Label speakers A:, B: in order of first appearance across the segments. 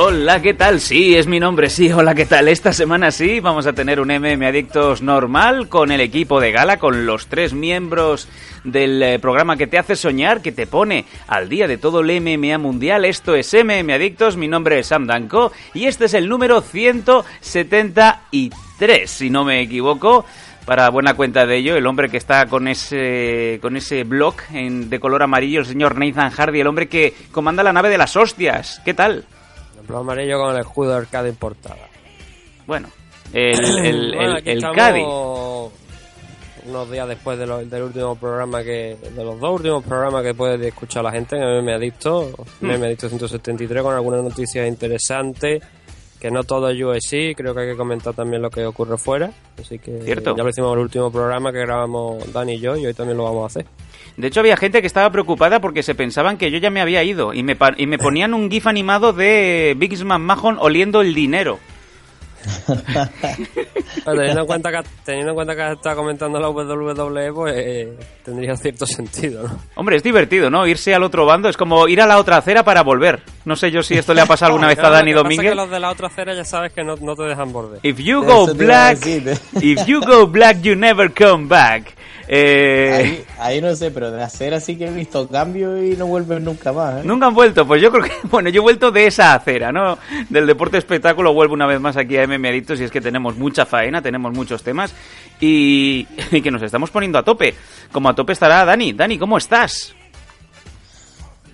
A: Hola, ¿qué tal? Sí, es mi nombre, sí. Hola, ¿qué tal? Esta semana sí, vamos a tener un MM Adictos normal con el equipo de gala, con los tres miembros del eh, programa que te hace soñar, que te pone al día de todo el MMA mundial. Esto es MM Adictos, mi nombre es Sam Danko y este es el número 173, si no me equivoco. Para buena cuenta de ello, el hombre que está con ese, con ese blog en- de color amarillo, el señor Nathan Hardy, el hombre que comanda la nave de las hostias. ¿Qué tal?
B: El blog amarillo con el escudo arcade importada.
A: Bueno, el, el,
B: Bueno,
A: el, el
B: estamos
A: Cádiz.
B: Unos días después de lo- del último programa que. De los dos últimos programas que puede escuchar la gente en MM Adicto.
A: Hmm.
B: MM Adicto 173 con algunas noticias interesantes. Que no todo es USC, creo que hay que comentar también lo que ocurre fuera. Así que
A: Cierto.
B: ya lo hicimos en el último programa que grabamos Dani y yo y hoy también lo vamos a hacer.
A: De hecho, había gente que estaba preocupada porque se pensaban que yo ya me había ido y me, y me ponían un gif animado de Big Mahon oliendo el dinero.
B: Pero teniendo en cuenta que teniendo en cuenta que está comentando la WWE, pues eh, tendría cierto sentido, ¿no?
A: Hombre, es divertido, ¿no? Irse al otro bando es como ir a la otra acera para volver. No sé yo si esto le ha pasado alguna vez a Dani
B: lo que pasa es
A: Domínguez.
B: que los de la otra acera ya sabes que no, no te dejan borde.
A: If you go black,
C: ¿eh?
A: if you go black, you never come back. Eh,
C: Ahí, ahí no sé, pero de hacer así que he visto cambio y no vuelven nunca más, ¿eh?
A: Nunca han vuelto, pues yo creo que, bueno, yo he vuelto de esa acera, ¿no? Del deporte espectáculo vuelvo una vez más aquí a MM Adictos y es que tenemos mucha faena, tenemos muchos temas y, y que nos estamos poniendo a tope. Como a tope estará Dani. Dani, ¿cómo estás?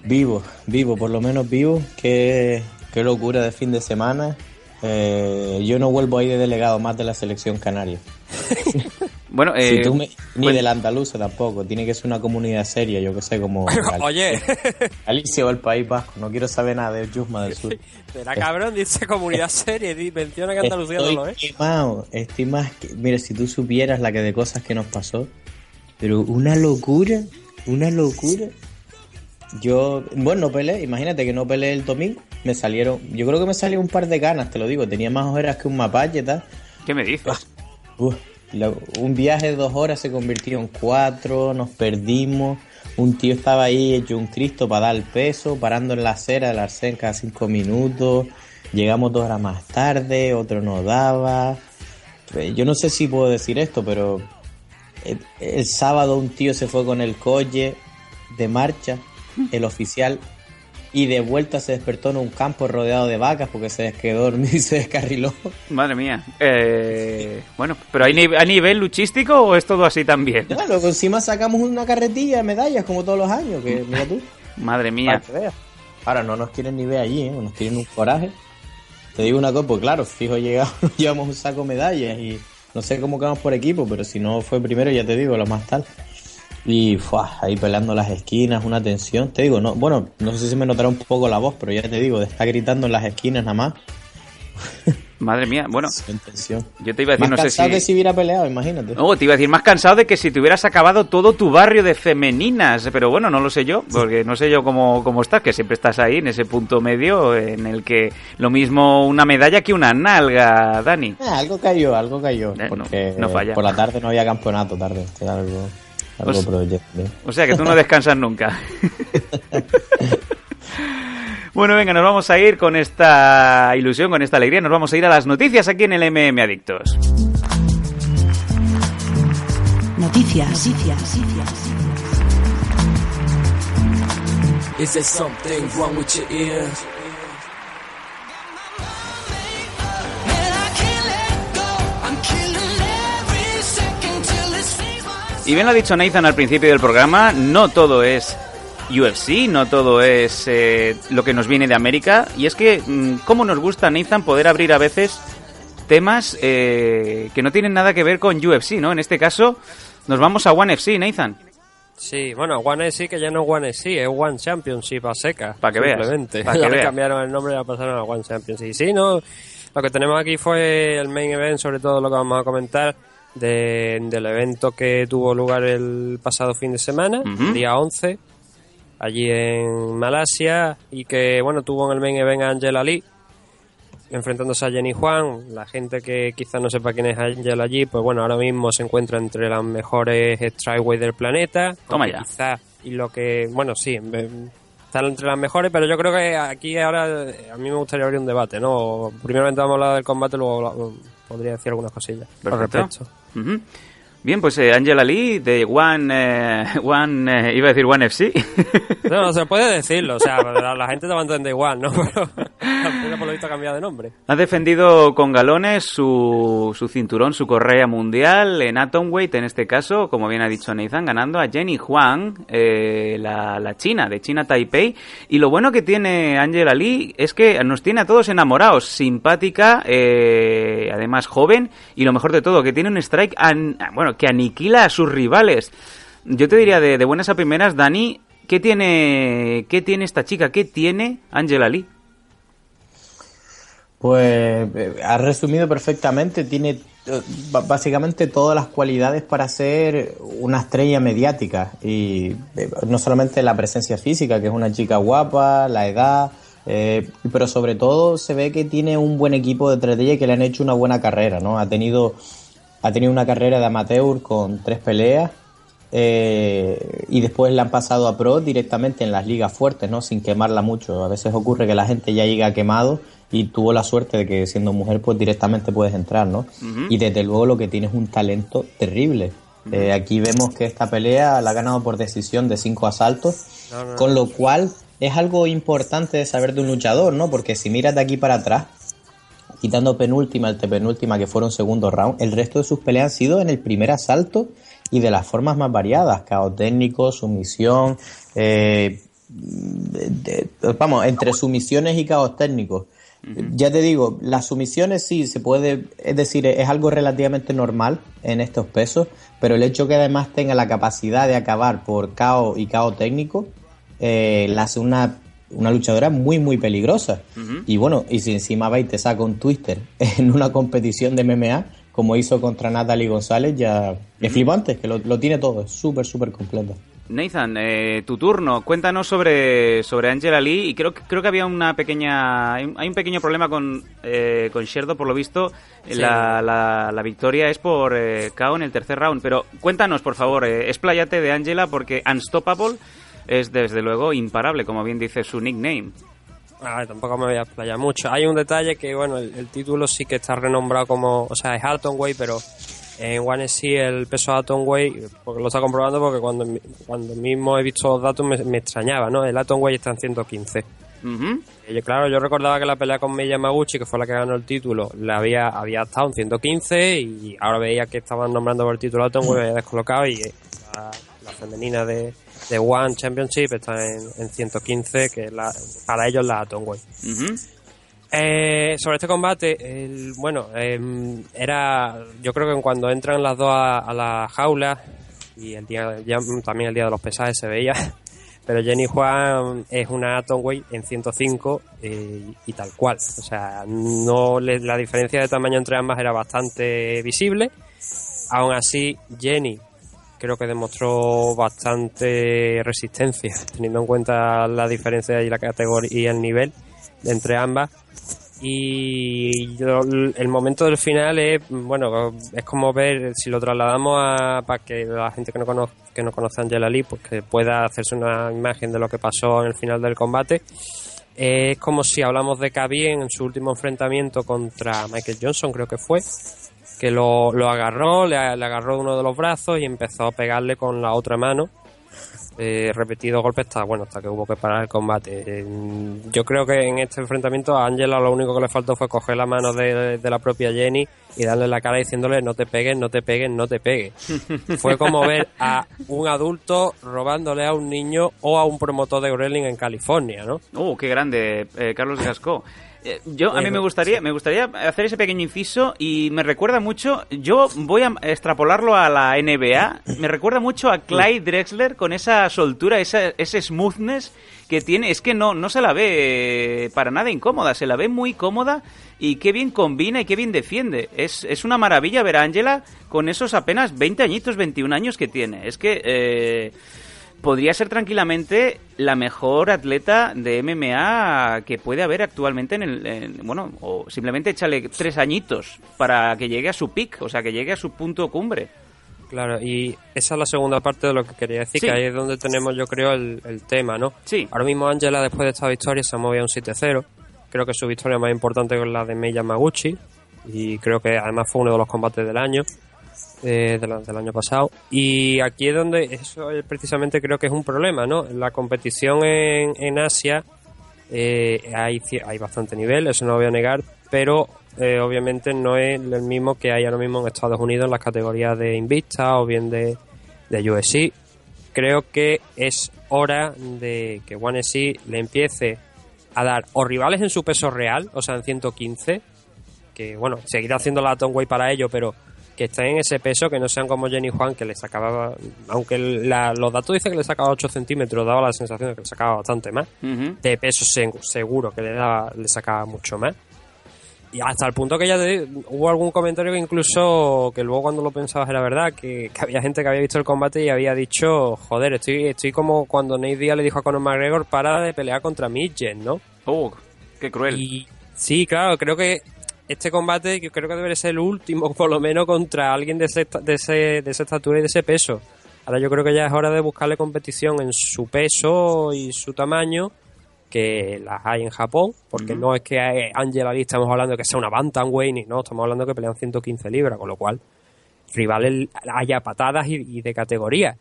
C: Vivo, vivo, por lo menos vivo. Qué, qué locura de fin de semana. Eh, yo no vuelvo ahí de delegado más de la selección canaria.
A: Bueno,
C: Si
A: eh,
C: tú me- ni del andaluza tampoco. Tiene que ser una comunidad seria, yo que sé, como
B: Oye,
C: Galicia o el País Vasco. No quiero saber nada de Yusma del Sur.
B: será cabrón, dice comunidad seria, menciona que Andalucía no
C: Estoy
B: lo es.
C: quemado, estoy más que... Mira, si tú supieras la que de cosas que nos pasó, pero una locura, una locura. Yo, bueno, no peleé, imagínate que no peleé el domingo, me salieron, yo creo que me salió un par de ganas, te lo digo, tenía más horas que un mapache, tal.
A: ¿qué me dices?
C: Uf, un viaje de dos horas se convirtió en cuatro, nos perdimos. Un tío estaba ahí hecho un Cristo para dar el peso, parando en la acera del arcén cada cinco minutos. Llegamos dos horas más tarde, otro no daba. Eh, Yo no sé si puedo decir esto, pero el, el sábado un tío se fue con el coche de marcha, el oficial, y de vuelta se despertó en un campo rodeado de vacas porque se quedó dormido y se descarriló.
A: Madre mía. Eh, bueno, ¿pero hay, ni- a nivel luchístico o es todo así también?
C: Luego encima sacamos una carretilla de medallas como todos los años, que mira tú.
A: Madre mía.
C: Ahora no nos quieren ni ver allí, ¿eh? nos tienen un coraje. Te digo una cosa, pues claro, fijo llegamos, llevamos un saco de medallas y no sé cómo quedamos por equipo, pero si no fue primero, ya te digo, lo más tal. Y fuah, ahí peleando las esquinas, una tensión, te digo, no, bueno, no sé si me notará un poco la voz, pero ya te digo, de estar gritando en las esquinas nada más,
A: Madre mía. Bueno, yo te iba a decir,
C: Más
A: no sé
C: cansado que
A: si...
C: si hubiera peleado, imagínate.
A: No, te iba a decir más cansado de que si te hubieras acabado todo tu barrio de femeninas, pero bueno, no lo sé yo, porque no sé yo cómo, cómo estás, que siempre estás ahí en ese punto medio en el que lo mismo una medalla que una nalga, Dani.
C: Ah, algo cayó, algo cayó,
A: Eh, no,
C: porque
A: no falla.
C: por la tarde no había campeonato tarde, algo, algo
A: Pues-
C: proyecto. ¿eh?
A: O sea que tú no descansas nunca. Bueno, venga, nos vamos a ir con esta ilusión, con esta alegría, nos vamos a ir a las noticias aquí en el MM Adictos.
D: Noticias. Noticias.
E: Is there something wrong with your ears?
A: Y bien lo ha dicho Nathan al principio del programa, no todo es UFC, no todo es eh, lo que nos viene de América. Y es que, mm, ¿cómo nos gusta, Nathan, poder abrir a veces temas eh, que no tienen nada que ver con UFC, ¿no? En este caso, Nos vamos a One FC, Nathan.
B: Sí, bueno, One FC que ya no es One FC, es One Championship a seca.
A: Pa' que veas,
B: simplemente.
A: pa' que
B: Ya le
A: veas.
B: cambiaron el nombre y la pasaron a One Championship. Sí, no, lo que tenemos aquí fue el main event, sobre todo lo que vamos a comentar, de- del evento que tuvo lugar el pasado fin de semana, día 11, allí en Malasia, y que, bueno, tuvo en el main event a Angela Lee, enfrentándose a Jenny Juan. La gente que quizás no sepa quién es Angela allí, pues bueno, ahora mismo se encuentra entre las mejores strikeway del planeta.
A: Toma ya.
B: Quizás, y lo que, bueno, sí, está entre las mejores, pero yo creo que aquí ahora eh, a mí me gustaría abrir un debate, ¿no? Primeramente vamos a hablar del combate, luego podría decir algunas cosillas al
A: Perfecto.
B: respecto.
A: Mm-hmm. Bien, pues eh, Angela Lee de One, eh, One eh, iba a decir One FC.
B: No, no, se puede decirlo, o sea, la, la gente te va a entender igual, ¿no? Pero tampoco por lo visto ha cambiado de nombre.
A: Ha defendido con galones su, su cinturón, su correa mundial en Atomweight, en este caso, como bien ha dicho Nathan, ganando a Jenny Huang, eh, la, la china, de China Taipei. Y lo bueno que tiene Angela Lee es que nos tiene a todos enamorados, simpática, eh, además joven, y lo mejor de todo, que tiene un strike, an- bueno, que aniquila a sus rivales. Yo te diría de, buenas a primeras, Dani, ¿qué tiene, ¿qué tiene esta chica? ¿Qué tiene Angela Lee?
C: Pues eh, has resumido perfectamente, tiene eh, básicamente todas las cualidades para ser una estrella mediática y eh, no solamente la presencia física, que es una chica guapa, la edad, pero sobre todo se ve que tiene un buen equipo detrás de ella y que le han hecho una buena carrera, ¿no? Ha tenido, ha tenido una carrera de amateur con tres peleas eh, y después la han pasado a pro directamente en las ligas fuertes, ¿no? Sin quemarla mucho. A veces ocurre que la gente ya llega quemado y tuvo la suerte de que siendo mujer pues directamente puedes entrar, ¿no? Y desde luego lo que tiene es un talento terrible. Eh, aquí vemos que esta pelea la ha ganado por decisión de cinco asaltos, con lo cual es algo importante de saber de un luchador, ¿no? Porque si miras de aquí para atrás, quitando penúltima, el penúltima que fueron segundo round, el resto de sus peleas han sido en el primer asalto y de las formas más variadas, caos técnico, sumisión, eh, de- de- vamos, entre sumisiones y caos técnicos. Ya te digo, las sumisiones sí se puede, es decir, es algo relativamente normal en estos pesos, pero el hecho que además tenga la capacidad de acabar por caos y caos técnico, eh, la hace una, una luchadora muy, muy peligrosa. Y bueno, y si encima va y te saca un twister en una competición de MMA, como hizo contra Natalie González, ya es flipante, que lo, lo tiene todo, es súper, súper completo.
A: Nathan, eh, tu turno. Cuéntanos sobre, sobre Angela Lee. Y creo, que- creo que había una pequeña. Hay un, pequeño problema con, eh, con Sherdo, por lo visto. La, la, la victoria es por eh, KO en el tercer round. Pero cuéntanos, por favor, eh, expláyate de Angela porque Unstoppable es desde luego imparable, como bien dice su nickname.
B: A ver, tampoco me voy a explayar mucho. Hay un detalle que, bueno, el, el título sí que está renombrado como, o sea, es Atomweight, pero en One sí el peso Atomweight, porque lo está comprobando porque cuando, cuando mismo he visto los datos me, me extrañaba, ¿no? El Atomweight está en 115.
A: Ujú.
B: Y yo, claro, yo recordaba que la pelea con Miya Maguchi, que fue la que ganó el título, la había, había estado en 115 y ahora veía que estaban nombrando por el título Atomweight, me había descolocado y eh, la, la femenina de, de One Championship está en, en 115, que es la, para ellos la Atomweight.
A: Ujú.
B: Eh, sobre este combate, el- bueno, em, era, yo creo que cuando entran las dos a, a la jaula y el día, ya, también el día de los pesajes se veía, pero Jenny Juan es una Atomweight en 105 eh, y tal cual, o sea, no le- la diferencia de tamaño entre ambas era bastante visible. Aún así, Jenny creo que demostró bastante resistencia, teniendo en cuenta la diferencia y la categoría y el nivel entre ambas. Y el momento del final es, bueno, es como ver, si lo trasladamos a, para que la gente que no, conoce, que no conoce a Angela Lee, pues que pueda hacerse una imagen de lo que pasó en el final del combate. Es como si hablamos de Khabib en su último enfrentamiento contra Michael Johnson, creo que fue, que lo, lo agarró, le, le agarró uno de los brazos y empezó a pegarle con la otra mano. Eh, repetido golpes hasta, bueno, hasta que hubo que parar el combate. Eh, yo creo que en este enfrentamiento a Angela lo único que le faltó fue coger la mano de, de la propia Jenny y darle la cara diciéndole no te pegues, no te pegues, no te pegues. fue como ver a un adulto robándole a un niño o a un promotor de wrestling en California, ¿no?
A: Uh, qué grande, eh, Carlos Gascó. Eh, Yo, a mí me gustaría, me gustaría hacer ese pequeño inciso y me recuerda mucho, yo voy a extrapolarlo a la NBA, me recuerda mucho a Clyde Drexler con esa soltura, esa, ese smoothness que tiene, es que no, no se la ve eh, para nada incómoda, se la ve muy cómoda y qué bien combina y qué bien defiende. Es, es una maravilla ver a Angela con esos apenas 20 añitos, 21 años que tiene. Es que... eh, podría ser tranquilamente la mejor atleta de MMA que puede haber actualmente en el... en- bueno, o simplemente échale tres añitos para que llegue a su pick, o sea, que llegue a su punto cumbre.
B: Claro, y esa es la segunda parte de lo que quería decir,
A: Sí.
B: que ahí es donde tenemos, yo creo, el, el tema, ¿no?
A: Sí.
B: Ahora mismo Angela, después de esta victoria, se ha movido a un 7-0. Creo que su victoria más importante es la de Mei Yamaguchi, y creo que además fue uno de los combates del año, eh, del, año pasado. Y aquí es donde, eso es precisamente creo que es un problema, ¿no? La competición en, en Asia eh, hay, hay bastante nivel, eso no lo voy a negar, pero eh, obviamente no es el mismo que hay ahora mismo en Estados Unidos en las categorías de Invicta o bien de, de. Creo que es hora de que One SC le empiece a dar o rivales en su peso real, o sea, en 115, que bueno, seguirá haciendo la Way para ello, pero que estén en ese peso, que no sean como Jenny Juan, que le sacaba, aunque la- los datos dicen que le sacaba 8 centímetros, daba la sensación de que le sacaba bastante más de peso se- seguro que le daba, le sacaba mucho más. Y hasta el punto que ya te digo, hubo algún comentario que incluso, que luego cuando lo pensabas era verdad, que, que había gente que había visto el combate y había dicho, joder, estoy, estoy como cuando Nate Diaz le dijo a Conor McGregor, para de pelear contra Midget, ¿no?
A: Oh, qué cruel.
B: Y sí, claro, creo que este combate yo creo que debería ser el último, por lo menos, contra alguien de, ese, de, ese, de esa estatura y de ese peso. Ahora yo creo que ya es hora de buscarle competición en su peso y su tamaño, que las hay en Japón, porque no es que hay- Angela Lee estamos hablando que sea una bantamweight, no, estamos hablando que pelean 115 libras, con lo cual rivales haya patadas y, y de categoría.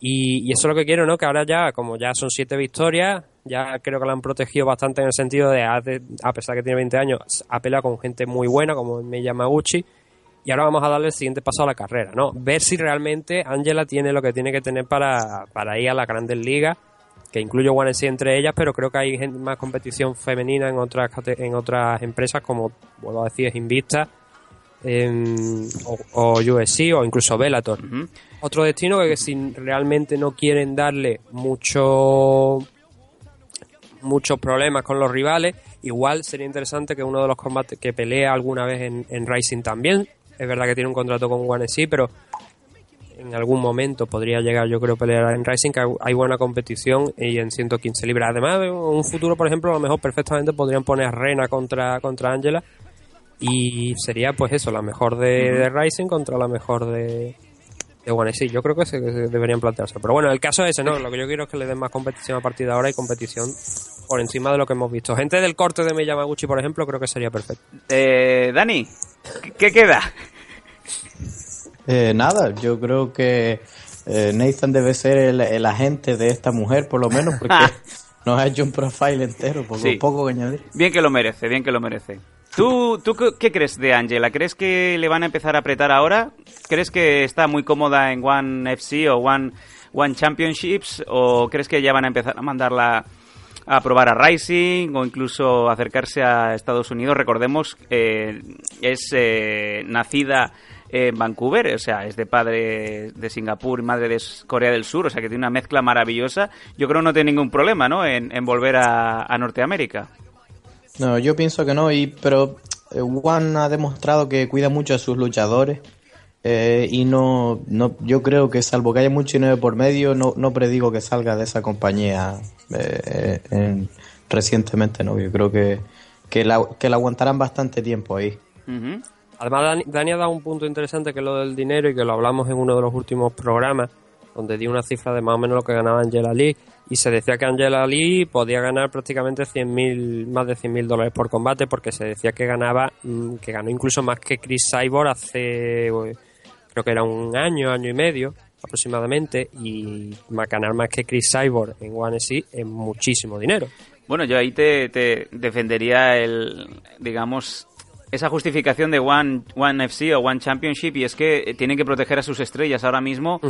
B: Y, y eso es lo que quiero, ¿no? Que ahora ya, como ya son siete victorias, ya creo que la han protegido bastante en el sentido de, a pesar de que tiene 20 años, ha peleado con gente muy buena, como Mei Yamaguchi, y ahora vamos a darle el siguiente paso a la carrera, ¿no? Ver si realmente Angela tiene lo que tiene que tener para, para ir a las grandes ligas, que incluyo One SC entre ellas, pero creo que hay más competición femenina en otras en otras empresas, como vuelvo a decir, es Invista, em, o, o o incluso Bellator. Otro destino que si realmente no quieren darle mucho muchos problemas con los rivales igual sería interesante que uno de los combates que pelea alguna vez en, en Rising también. Es verdad que tiene un contrato con SC pero en algún momento podría llegar yo creo pelear en Rising que hay- hay buena competición y en 115 libras. Además en un futuro por ejemplo a lo mejor perfectamente podrían poner a Rena contra contra Angela y sería pues eso la mejor de, de Rising contra la mejor de de One sí, yo creo que se, que se deberían plantearse. Pero bueno, el caso es ese, ¿no? Lo que yo quiero es que le den más competición a partir de ahora y competición por encima de lo que hemos visto. Gente del corte de Miyamaguchi, por ejemplo, creo que sería perfecto.
A: Eh, Dani, ¿qué- ¿qué queda?
C: Eh, nada, yo creo que eh, Nathan debe ser el, el agente de esta mujer, por lo menos, porque nos ha hecho un profile entero, poco,
A: Sí.
C: poco que añadir.
A: Bien que lo merece, bien que lo merece. ¿Tú, tú qué- crees de Angela? ¿Crees que le van a empezar a apretar ahora? ¿Crees que está muy cómoda en One FC o One, One Championships? ¿O crees que ya van a empezar a mandarla a probar a Rising o incluso acercarse a Estados Unidos? Recordemos, eh, es eh, nacida en Vancouver, o sea, es de padre de Singapur y madre de Corea del Sur, o sea que tiene una mezcla maravillosa. Yo creo que no tiene ningún problema, ¿no? En, en volver a, a Norteamérica.
C: No, yo pienso que no, y, pero eh, Juan ha demostrado que cuida mucho a sus luchadores. eh, y no, no, yo creo que salvo que haya mucho dinero por medio, no, no predigo que salga de esa compañía eh, en- recientemente, no. Yo creo que, que, la, que la aguantarán bastante tiempo ahí.
B: Además, Dani, Dani ha dado un punto interesante que es lo del dinero y que lo hablamos en uno de los últimos programas, donde dio una cifra de más o menos lo que ganaba Angela Lee. Y se decía que Angela Lee podía ganar prácticamente 100.000, más de 100.000 dólares por combate, porque se decía que ganaba, mm, que ganó incluso más que Chris Cyborg hace, eh, creo que era un año, año y medio aproximadamente, y ganar más que Chris Cyborg en One SC es muchísimo dinero.
A: Bueno, yo ahí te, te defendería el, digamos, esa justificación de One, One FC o One Championship y es que tienen que proteger a sus estrellas. Ahora mismo.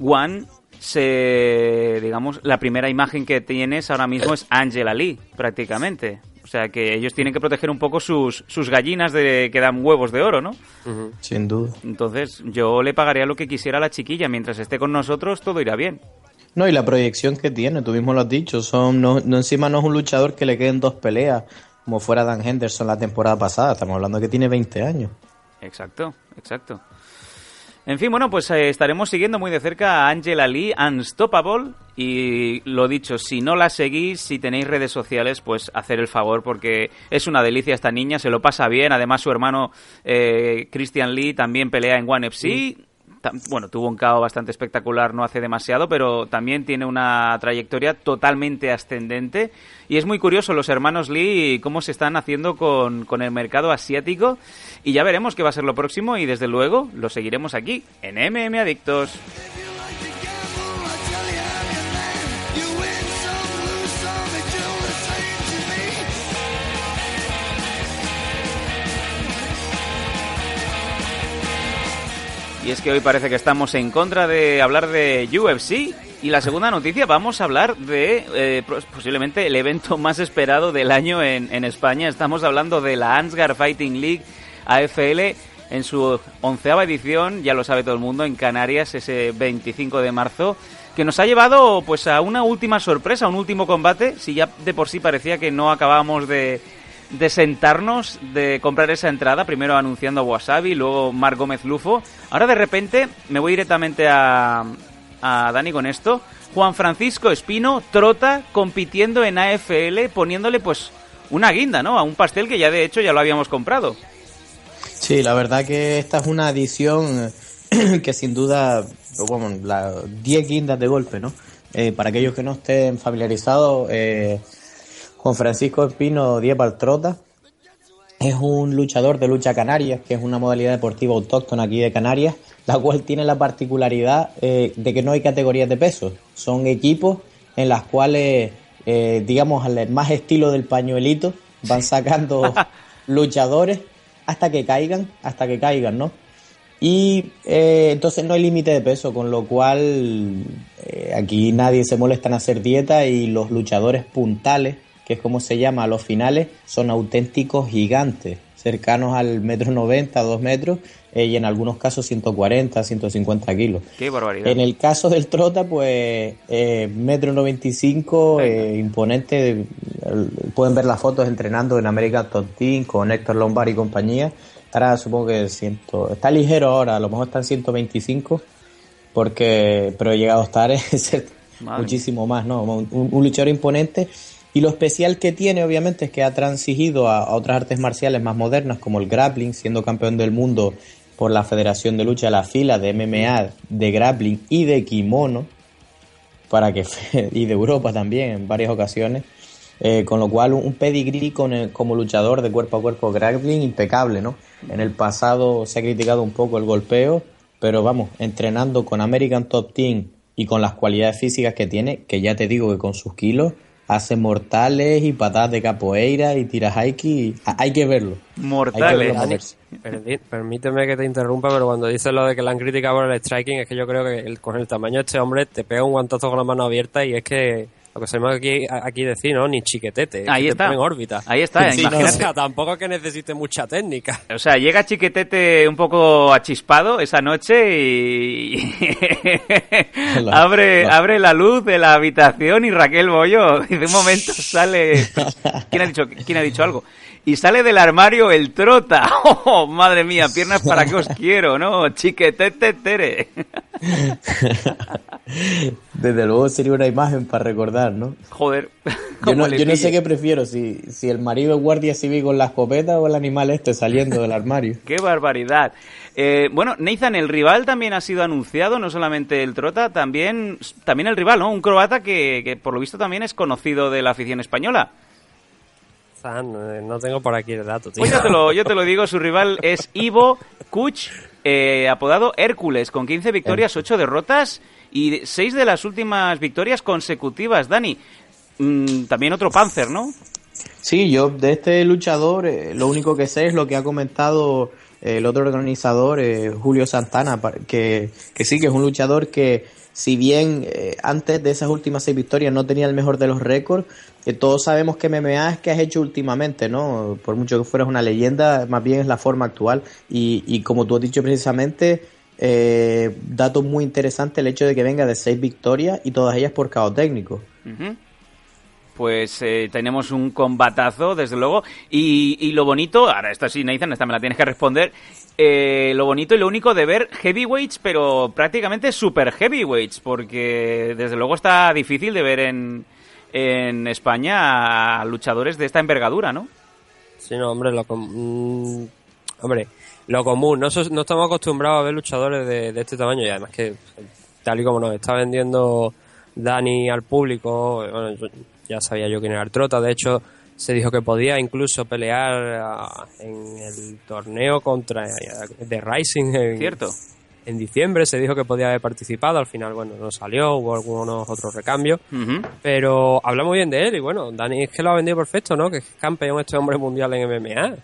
A: One se, digamos, la primera imagen que tienes ahora mismo es Angela Lee, prácticamente. O sea que ellos tienen que proteger un poco sus, sus gallinas de que dan huevos de oro, ¿no?
C: Sin duda.
A: Entonces yo le pagaría lo que quisiera a la chiquilla. Mientras esté con nosotros todo irá bien.
C: No, y la proyección que tiene, tú mismo lo has dicho, son, no, no encima no es un luchador que le queden dos peleas, como fuera Dan Henderson la temporada pasada, estamos hablando de que tiene 20 años.
A: Exacto, exacto. En fin, bueno, pues eh, estaremos siguiendo muy de cerca a Angela Lee, Unstoppable. Y lo dicho, si no la seguís, si tenéis redes sociales, pues hacer el favor, porque es una delicia esta niña, se lo pasa bien. Además, su hermano eh, Christian Lee también pelea en One FC. Ta- Bueno, tuvo un KO bastante espectacular no hace demasiado, pero también tiene una trayectoria totalmente ascendente. Y es muy curioso los hermanos Lee cómo se están haciendo con, con el mercado asiático. Y ya veremos qué va a ser lo próximo y desde luego lo seguiremos aquí en MM Adictos. Y es que hoy parece que estamos en contra de hablar de UFC. Y la segunda noticia, vamos a hablar de eh, pos- posiblemente el evento más esperado del año en, España. Estamos hablando de la Ansgar Fighting League AFL en su onceava edición, ya lo sabe todo el mundo, en Canarias ese 25 de marzo, que nos ha llevado pues a una última sorpresa, un último combate, si ya de por sí parecía que no acabábamos de, de sentarnos, de comprar esa entrada, primero anunciando a Wasabi, luego Mar Gómez Lufo. Ahora de repente me voy directamente a, a Dani con esto. Juan Francisco Espino trota compitiendo en AFL, poniéndole pues una guinda, ¿no? A un pastel que ya de hecho ya lo habíamos comprado.
C: Sí, la verdad que esta es una edición eh, que sin duda, bueno, la 10 guindas de golpe, ¿no? Eh, para aquellos que no estén familiarizados, eh, Juan Francisco Espino Diez Trota es un luchador de lucha canarias, que es una modalidad deportiva autóctona aquí de Canarias, la cual tiene la particularidad eh, de que no hay categorías de peso. Son equipos en las cuales, eh, digamos, al más estilo del pañuelito, van sacando luchadores hasta que caigan, hasta que caigan, ¿no? Y eh, entonces no hay límite de peso, con lo cual aquí nadie se molesta en hacer dieta y los luchadores puntales, que es como se llama a los finales, son auténticos gigantes, cercanos al metro noventa, dos metros, eh, y en algunos casos 140, 150 kilos.
A: Qué barbaridad.
C: En el caso del Trota, pues eh, metro 95, eh, imponente. eh, Pueden ver las fotos entrenando en American Top Team con Héctor Lombard y compañía. Estará, supongo que ciento, está ligero ahora, a lo mejor está en 125, porque, pero he llegado a estar muchísimo más, ¿no? Un, un luchador imponente. Y lo especial que tiene, obviamente, es que ha transigido a, otras artes marciales más modernas, como el grappling, siendo campeón del mundo por la Federación de Lucha la Fila de MMA, de grappling y de kimono, para que y de Europa también en varias ocasiones. Eh, con lo cual, un, pedigrí con como luchador de cuerpo a cuerpo grappling impecable, ¿no? En el pasado se ha criticado un poco el golpeo, pero vamos, entrenando con American Top Team y con las cualidades físicas que tiene, que ya te digo que con sus kilos hace mortales y patadas de capoeira y tira haiki. Hay que verlo. Que
A: Mortales.
C: verlo.
B: Perdi- Permíteme que te interrumpa, pero cuando dices lo de que le han criticado por el striking, es que yo creo que el- con el tamaño de este hombre te pega un guantazo con la mano abierta y es que lo que sabemos aquí, aquí decir, ¿no? Ni chiquetete.
A: Ahí está.
B: Te en órbita.
A: Ahí está,
B: Sí, no, o
A: imagínate.
B: sea, tampoco es que necesite mucha técnica.
A: O sea, llega Chiquetete un poco achispado esa noche y abre,
C: lo-
A: abre la luz de la habitación y Raquel Bollo y de un momento sale... ¿Quién ha dicho, quién ha dicho algo? Y sale del armario el trota. ¡Oh, madre mía! Piernas para qué os quiero, ¿no? Chiquetete tere.
C: Desde luego sería una imagen para recordar, ¿no?
A: Joder.
C: Yo no,
A: le
C: yo no sé qué prefiero, si, si el marido es guardia civil con la escopeta o el animal este saliendo del armario.
A: ¡Qué barbaridad! Eh, bueno, Nathan, el rival también ha sido anunciado, no solamente el Trota, también, también el rival, ¿no? Un croata que, que por lo visto también es conocido de la afición española.
B: Eh, no tengo por aquí el dato, tío.
A: Pues yo te lo, yo te lo digo, su rival es Ivo Kuch, eh, apodado Hércules, con 15 victorias, 8 derrotas y 6 de las últimas victorias consecutivas. Dani, mm, también otro Panzer, ¿no?
C: Sí, yo de este luchador eh, lo único que sé es lo que ha comentado eh, el otro organizador, eh, Julio Santana, que, que sí, que es un luchador que si bien eh, antes de esas últimas seis victorias no tenía el mejor de los récords, que todos sabemos que MMA es que has hecho últimamente, ¿no? Por mucho que fueras una leyenda, más bien es la forma actual. Y, y como tú has dicho precisamente, eh, dato muy interesante el hecho de que venga de seis victorias y todas ellas por caos técnico.
A: Pues eh, tenemos un combatazo, desde luego. Y, y lo bonito, ahora esta sí, Nathan, esta me la tienes que responder. eh, lo bonito y lo único de ver heavyweights, pero prácticamente super heavyweights, porque desde luego está difícil de ver en, en España a luchadores de esta envergadura, ¿no?
B: Sí, no, hombre, lo, com- mm, hombre, lo común. No, no estamos acostumbrados a ver luchadores de, de este tamaño y además que tal y como nos está vendiendo Dani al público, bueno, ya sabía yo quién era el Trota, de hecho se dijo que podía incluso pelear ah, en el torneo contra eh, The Rising en,
A: Cierto.
B: en diciembre, se dijo que podía haber participado, al final, bueno, no salió, hubo algunos otros recambios.
A: Ujú.
B: Pero hablamos bien de él y bueno, Dani es que lo ha vendido perfecto, ¿no? Que es campeón este hombre mundial en MMA.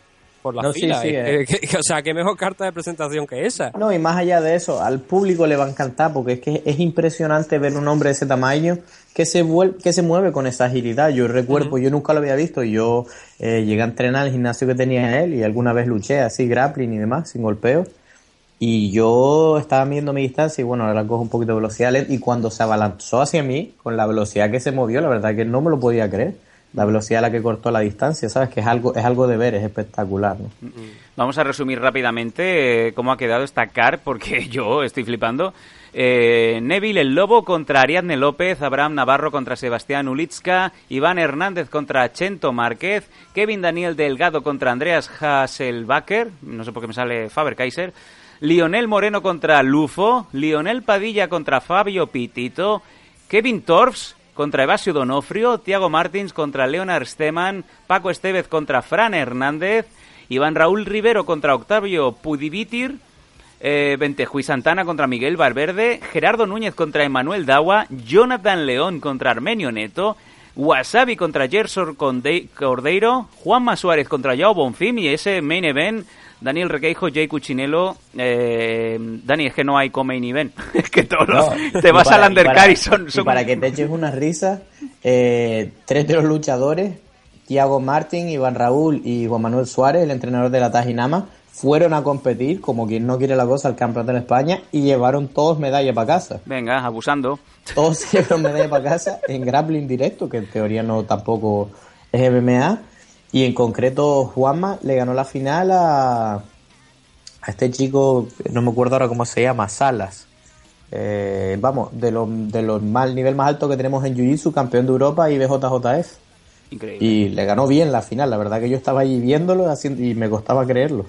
B: Por la
C: No, sí,
B: fila.
C: sí,
B: Es
C: eh.
B: que- que- o sea, qué mejor carta de presentación que esa.
C: No, y más allá de eso, al público le va a encantar porque es que es impresionante ver un hombre de ese tamaño que se vuel- que se mueve con esa agilidad. Yo recuerdo, yo nunca lo había visto, yo eh, llegué a entrenar al gimnasio que tenía él y alguna vez luché así, grappling y demás, sin golpeo. Y yo estaba midiendo mi distancia y bueno, ahora cojo un poquito de velocidad y cuando se abalanzó hacia mí, con la velocidad que se movió, la verdad que no me lo podía creer. La velocidad a la que cortó la distancia, ¿sabes? Que es algo, es algo de ver, es espectacular, ¿no?
A: Vamos a resumir rápidamente eh, cómo ha quedado esta car, porque yo estoy flipando. Eh, Neville el Lobo contra Ariadne López, Abraham Navarro contra Sebastián Ulitska, Iván Hernández contra Chento Márquez, Kevin Daniel Delgado contra Andreas Hasselbacher, no sé por qué me sale Faber Kaiser, Lionel Moreno contra Lufo, Lionel Padilla contra Fabio Pitito, Kevin Torfs contra Evasio Donofrio, Tiago Martins contra Leonard Steman, Paco Estevez contra Fran Hernández, Iván Raúl Rivero contra Octavio Pudivitir, eh, Santana contra Miguel Valverde, Gerardo Núñez contra Emanuel Dawa, Jonathan León contra Armenio Neto, Wasabi contra Gerson Cordeiro, Juanma Suárez contra Yao Bonfim y ese main event, Daniel Requeijo, Jay Cuchinelo, eh, Dani, es que no hay co-main event, es que todos los- te vas
C: para-
A: al undercard y son...
C: y
A: son-
C: para que te eches una risa, eh, tres de los luchadores, Tiago Martín, Iván Raúl y Juan Manuel Suárez, el entrenador de la Tajinama, fueron a competir, como quien no quiere la cosa, al campeonato de España y llevaron todos medallas para casa.
A: Venga, abusando.
C: Todos llevaron medallas para casa en grappling directo, que en teoría no tampoco es MMA. Y en concreto, Juanma le ganó la final a, a este chico, no me acuerdo ahora cómo se llama, Salas. Eh, vamos, de lo, de lo más, nivel más alto que tenemos en Jiu-Jitsu, campeón de Europa y BJJF.
A: Increíble.
C: Y le ganó bien la final, la verdad que yo estaba allí viéndolo haciendo, y me costaba creerlo.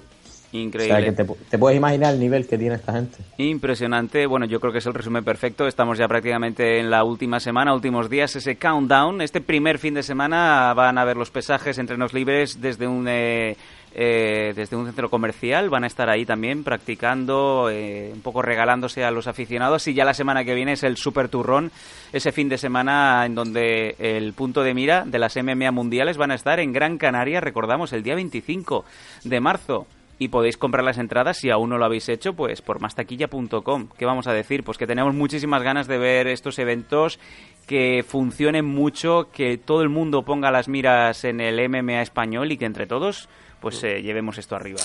A: Increíble.
C: O sea que te, pu- te puedes imaginar el nivel que tiene esta gente.
A: Impresionante. Bueno, yo creo que es el resumen perfecto. Estamos ya prácticamente en la última semana, últimos días, ese countdown. Este primer fin de semana van a ver los pesajes entrenos libres desde un eh, eh, desde un centro comercial. Van a estar ahí también practicando, eh, un poco regalándose a los aficionados. Y ya la semana que viene es el Super Turrón, ese fin de semana en donde el punto de mira de las MMA mundiales van a estar en Gran Canaria, recordamos, el día 25 de marzo y podéis comprar las entradas si aún no lo habéis hecho, pues por mastaquilla.com. ¿Qué vamos a decir? Pues que tenemos muchísimas ganas de ver estos eventos que funcionen mucho, que todo el mundo ponga las miras en el MMA español y que entre todos pues eh, llevemos esto arriba.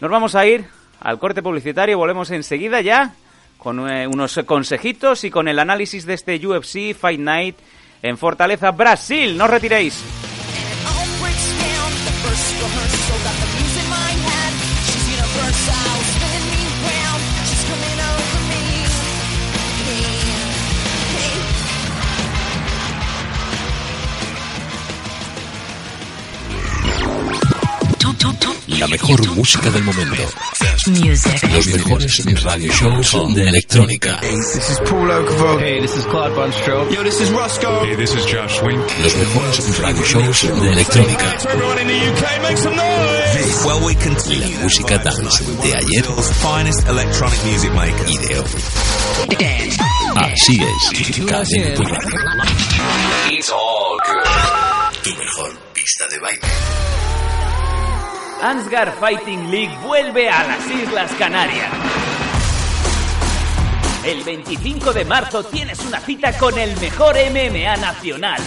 A: Nos vamos a ir al corte publicitario, volvemos enseguida ya con eh, unos consejitos y con el análisis de este UFC Fight Night en Fortaleza, Brasil. No os retiréis.
F: Mejor música del momento.
D: Music.
F: Los mejores radio shows de electrónica.
G: This is Paul Oakenfold. Hey, this is Claude Von Stroh. Yo, this is Roscoe. Hey, this is Josh Wink.
F: Los mejores radio shows de electrónica. La música dance de ayer
E: finest electronic music maker.
F: y de hoy. Así es. Cadena tu radio.
E: It's all good.
F: Tu mejor pista de baile.
A: Ansgar Fighting League vuelve a las Islas Canarias. El 25 de marzo tienes una cita con el mejor MMA nacional.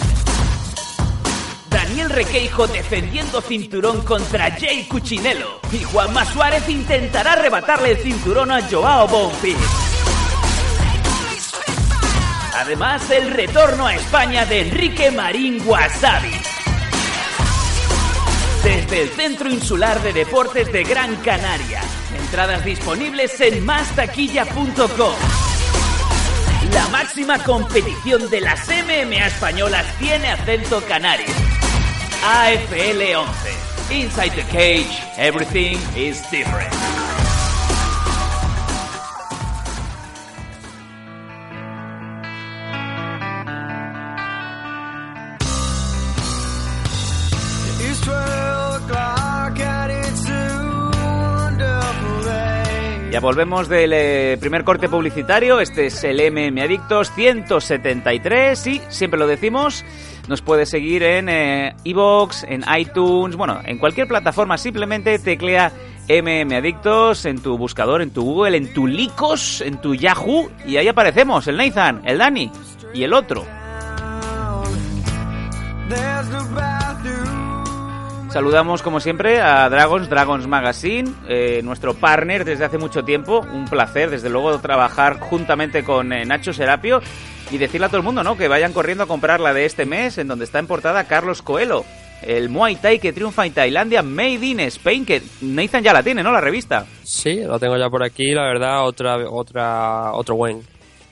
A: Daniel Requeijo defendiendo cinturón contra Jay Cuchinello. Y Juanma Suárez intentará arrebatarle el cinturón a Joao Bonfils. Además, el retorno a España de Enrique Marín Wasabi. Desde el Centro Insular de Deportes de Gran Canaria. Entradas disponibles en mastaquilla.com. La máxima competición de las MMA españolas tiene acento canario. AFL 11. Inside the cage, everything is different. Volvemos del eh, primer corte publicitario. Este es el MM Adictos 173 y siempre lo decimos. Nos puedes seguir en Evox, en iTunes, bueno, en cualquier plataforma. Simplemente teclea MM Adictos en tu buscador, en tu Google, en tu Licos, en tu Yahoo y ahí aparecemos. El Nathan, el Dani y el otro. Saludamos como siempre a Dragons, Dragons Magazine, eh, nuestro partner desde hace mucho tiempo. Un placer, desde luego, trabajar juntamente con eh, Nacho Serapio y decirle a todo el mundo, ¿no? Que vayan corriendo a comprar la de este mes, en donde está en portada Carlos Coelho, el Muay Thai que triunfa en Tailandia, Made in Spain, que Nathan ya la tiene, ¿no? La revista.
B: Sí, lo tengo ya por aquí, la verdad, otra, otra, otro buen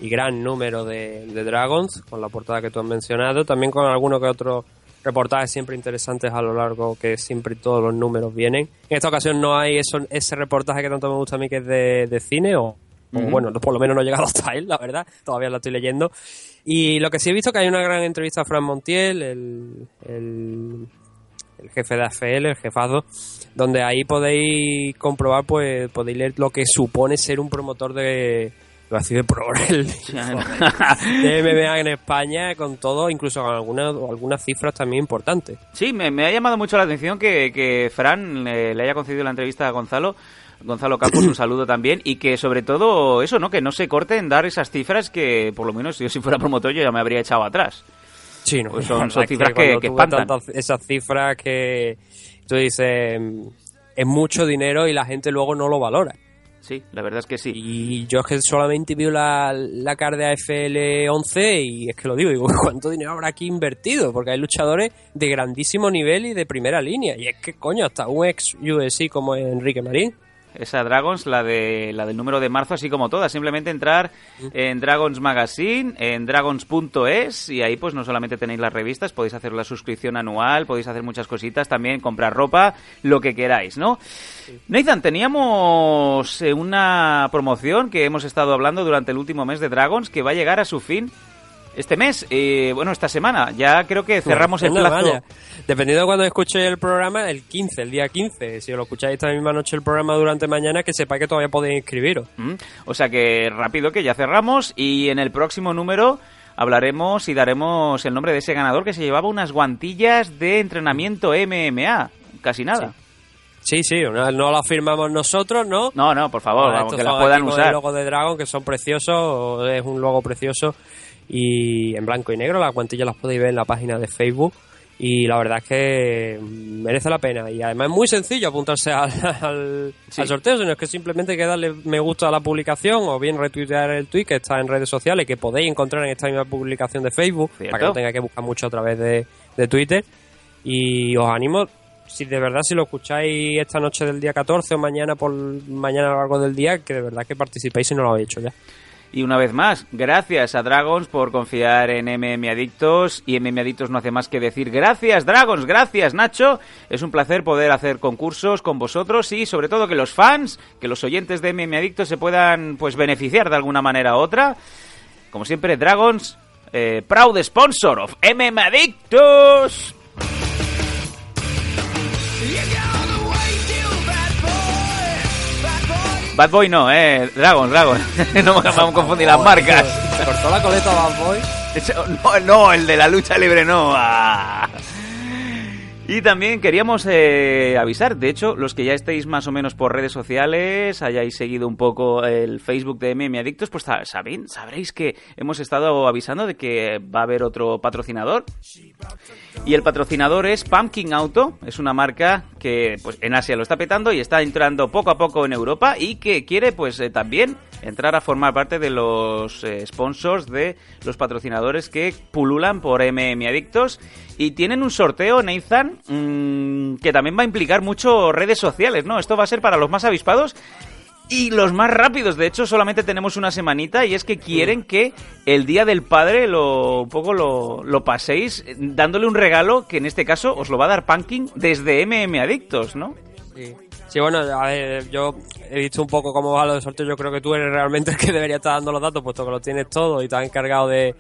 B: y gran número de, Dragons, con la portada que tú has mencionado, también con algunos que otros reportajes siempre interesantes a lo largo, que siempre todos los números vienen. En esta ocasión no hay eso, ese reportaje que tanto me gusta a mí que es de, de cine, o, o bueno, por lo menos no he llegado hasta él, la verdad, todavía la estoy leyendo. Y lo que sí he visto que hay una gran entrevista a Fran Montiel, el, el, el jefe de AFL, el jefazo, donde ahí podéis comprobar, pues podéis leer lo que supone ser un promotor de, iba a decir de ProRel, de MMA en España, con todo, incluso con algunas, algunas cifras también importantes.
A: Sí, me, me ha llamado mucho la atención que, que Fran eh, le haya concedido la entrevista a Gonzalo. Gonzalo Campos, un saludo también. Y que sobre todo eso, ¿no? Que no se corte en dar esas cifras que, por lo menos, yo si fuera promotor yo ya me habría echado atrás.
B: Sí, no,
A: Pues son- cifras que- que espantan.
B: esas cifras que tú dices, mm, es mucho dinero y la gente luego no lo valora.
A: Sí, la verdad es que sí.
B: Y yo es que solamente vi la, la card de AFL 11 y es que lo digo, digo, ¿cuánto dinero habrá aquí invertido? Porque hay luchadores de grandísimo nivel y de primera línea. Y es que, coño, hasta un ex USC como Enrique Marín.
A: Esa Dragons, la de la del número de marzo, así como todas. Simplemente entrar en Dragons Magazine, en dragons.es y ahí pues no solamente tenéis las revistas, podéis hacer la suscripción anual, podéis hacer muchas cositas, también comprar ropa, lo que queráis, ¿no? Nathan, teníamos eh, una promoción que hemos estado hablando durante el último mes de Dragons que va a llegar a su fin este mes, eh, bueno, esta semana. Ya creo que cerramos el plazo.
B: Dependiendo de cuando escuche el programa, el 15, el día 15. Si lo escucháis esta misma noche el programa durante mañana, que sepáis que todavía podéis inscribiros.
A: Mm, O sea que rápido que ya cerramos y en el próximo número hablaremos y daremos el nombre de ese ganador que se llevaba unas guantillas de entrenamiento MMA. Casi nada.
B: Sí, sí, no, no la firmamos nosotros, ¿no?
A: No, no, por favor,
B: Ah,
A: vamos, que la
B: son
A: puedan usar.
B: El logo de Dragon, que son preciosos, es un logo precioso y en blanco y negro. Las guantillas las podéis ver en la página de Facebook. Y la verdad es que merece la pena. Y además es muy sencillo apuntarse al, al,
A: Sí.
B: al sorteo, sino es que simplemente hay que darle me gusta a la publicación o bien retuitear el tweet que está en redes sociales, que podéis encontrar en esta misma publicación de Facebook,
A: Cierto.
B: para que no tenga que buscar mucho a través de, de Twitter. Y os animo, si de verdad si lo escucháis esta noche del día 14 o mañana por mañana a lo largo del día, que de verdad que participéis si no lo habéis hecho ya.
A: Y una vez más, gracias a Dragons por confiar en MM Adictos. Y MM Adictos no hace más que decir gracias Dragons, gracias Nacho. Es un placer poder hacer concursos con vosotros y sobre todo que los fans, que los oyentes de MM Adictos se puedan pues beneficiar de alguna manera u otra. Como siempre, Dragons, eh, proud sponsor of MM Adictos. Bad Boy no, eh, Dragons, Dragons. no me vamos a confundir las marcas.
B: Se cortó la coleta Bad Boy.
A: No, no, el de la lucha libre no. Ah. Y también queríamos eh, avisar, de hecho, los que ya estéis más o menos por redes sociales, hayáis seguido un poco el Facebook de MM Adictos, pues saben, sabréis que hemos estado avisando de que va a haber otro patrocinador. Y el patrocinador es Pumpkin Auto, es una marca que pues en Asia lo está petando y está entrando poco a poco en Europa y que quiere pues eh, también entrar a formar parte de los eh, sponsors de los patrocinadores que pululan por MM Adictos y tienen un sorteo, Nathan, mmm, que también va a implicar mucho redes sociales, ¿no? Esto va a ser para los más avispados y los más rápidos. De hecho, solamente tenemos una semanita y es que quieren que el Día del Padre lo un poco lo, lo paséis dándole un regalo que en este caso os lo va a dar Punking desde MM Adictos, ¿no?
B: Sí. Sí, bueno, a ver, yo he visto un poco cómo va lo de sorteo. Yo creo que tú eres realmente el que debería estar dando los datos, puesto que lo tienes todo y te has encargado de,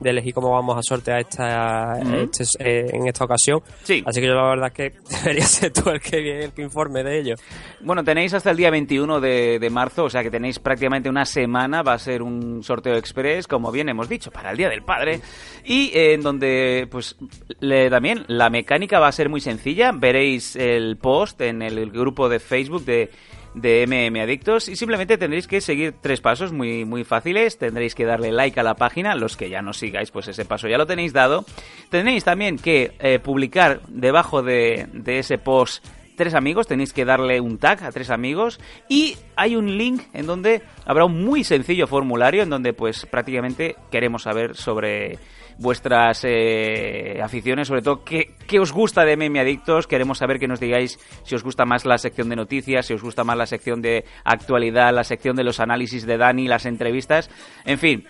B: de elegir cómo vamos a sortear esta, este, eh, en esta ocasión.
A: Sí.
B: Así que yo la verdad es que debería ser tú el que, el que informe de ello.
A: Bueno, tenéis hasta el día 21 de, de marzo, o sea que tenéis prácticamente una semana. Va a ser un sorteo express, como bien hemos dicho, para el Día del Padre. Y eh, en donde, pues, le- también la mecánica va a ser muy sencilla. Veréis el post en el grupo de Facebook de de MM Adictos y simplemente tendréis que seguir tres pasos muy, muy fáciles. Tendréis que darle like a la página. Los que ya no sigáis, pues ese paso ya lo tenéis dado. Tenéis también que eh, publicar debajo de, de ese post tres amigos, tenéis que darle un tag a tres amigos y hay un link en donde habrá un muy sencillo formulario en donde pues prácticamente queremos saber sobre vuestras eh, aficiones, sobre todo qué, qué os gusta de Meme Adictos, queremos saber que nos digáis si os gusta más la sección de noticias, si os gusta más la sección de actualidad, la sección de los análisis de Dani, las entrevistas, en fin,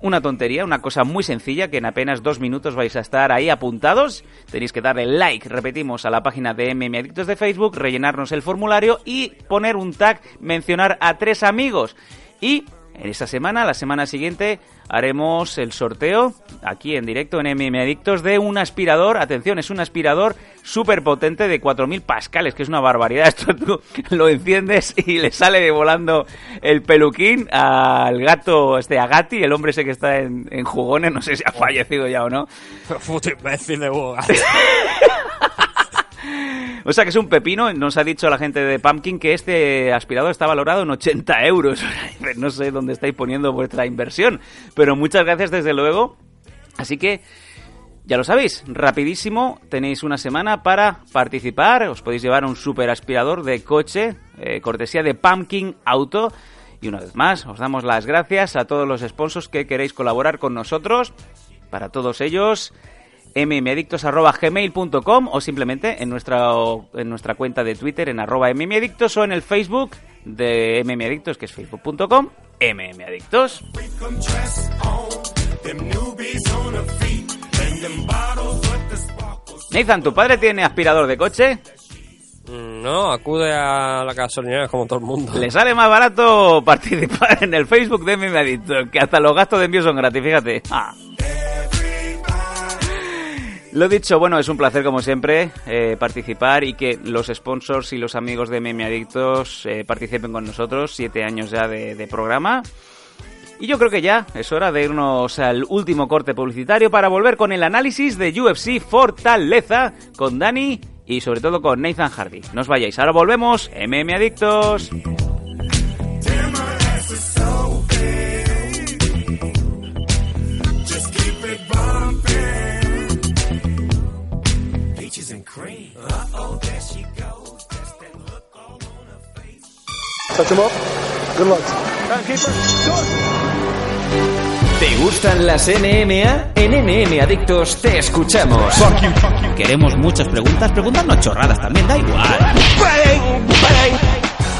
A: una tontería, una cosa muy sencilla que en apenas dos minutos vais a estar ahí apuntados. Tenéis que darle like, repetimos, a la página de MM Adictos de Facebook, rellenarnos el formulario y poner un tag, mencionar a tres amigos. Y en esta semana, la semana siguiente, haremos el sorteo aquí en directo en MM Adictos de un aspirador. Atención, es un aspirador súper potente de 4000 pascales, que es una barbaridad. Esto tú lo enciendes y le sale volando el peluquín al gato, este Agati, el hombre ese que está en, en jugones, no sé si ha fallecido ya o no.
B: Puto imbécil de.
A: O sea que es un pepino. Nos ha dicho la gente de Pumpkin que este aspirador está valorado en 80 euros. No sé dónde estáis poniendo vuestra inversión. Pero muchas gracias desde luego. Así que ya lo sabéis, rapidísimo, tenéis una semana para participar. Os podéis llevar un super aspirador de coche, eh, cortesía de Pumpkin Auto. Y una vez más, os damos las gracias a todos los sponsors que queréis colaborar con nosotros. Para todos ellos, mmadictos.gmail.com o simplemente en nuestra, en nuestra cuenta de Twitter en arroba mmadictos o en el Facebook de mmadictos, que es facebook.com mmadictos. Nathan, ¿tu padre tiene aspirador de coche?
B: Mm, No, acude a la gasolinera como todo el mundo.
A: Le sale más barato participar en el Facebook de mmadictos, que hasta los gastos de envío son gratis, fíjate. Ah. Lo dicho, bueno, es un placer como siempre eh, participar y que los sponsors y los amigos de Meme Adictos eh, participen con nosotros. Siete años ya de, programa. Y yo creo que ya es hora de irnos al último corte publicitario para volver con el análisis de UFC Fortaleza con Dani y sobre todo con Nathan Hardy. No os vayáis, ahora volvemos, MM Adictos.
H: Touch him up. Good luck.
I: ¿Te gustan las NMA? En NM Adictos te escuchamos.
F: Queremos muchas preguntas, preguntarnos chorradas también, da igual.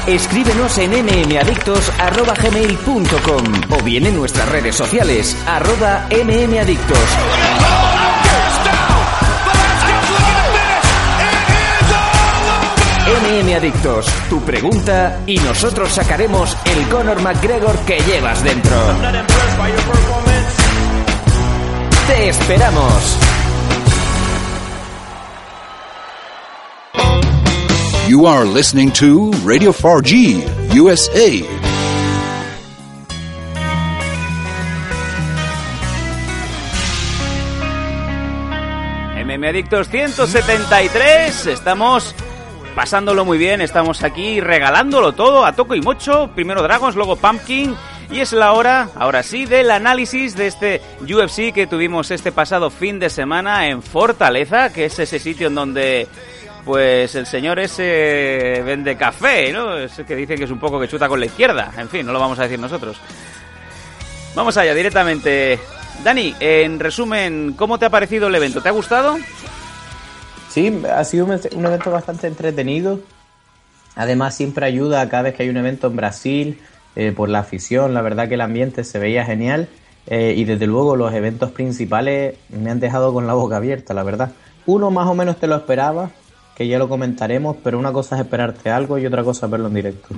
I: Escríbenos en mmadictos.gmail.com o bien en nuestras redes sociales, arroba mmadictos. MM Adictos, tu pregunta y nosotros sacaremos el Conor McGregor que llevas dentro. ¡Te esperamos!
F: You are listening to Radio 4G USA.
A: MM Adictos 173. Estamos pasándolo muy bien, estamos aquí regalándolo todo a toco y mocho. Primero Dragons, luego Pumpkin. Y es la hora, ahora sí, del análisis de este UFC que tuvimos este pasado fin de semana en Fortaleza, que es ese sitio en donde pues el señor ese vende café, ¿no? Ese que dice que es un poco que chuta con la izquierda. En fin, no lo vamos a decir nosotros. Vamos allá, directamente. Dani, en resumen, ¿cómo te ha parecido el evento? ¿Te ha gustado?
C: Sí, ha sido un, un evento bastante entretenido. Además, siempre ayuda cada vez que hay un evento en Brasil, eh, por la afición. La verdad que el ambiente se veía genial. Eh, y desde luego los eventos principales me han dejado con la boca abierta, la verdad. Uno más o menos te lo esperaba, que ya lo comentaremos, pero una cosa es esperarte algo y otra cosa es verlo en directo.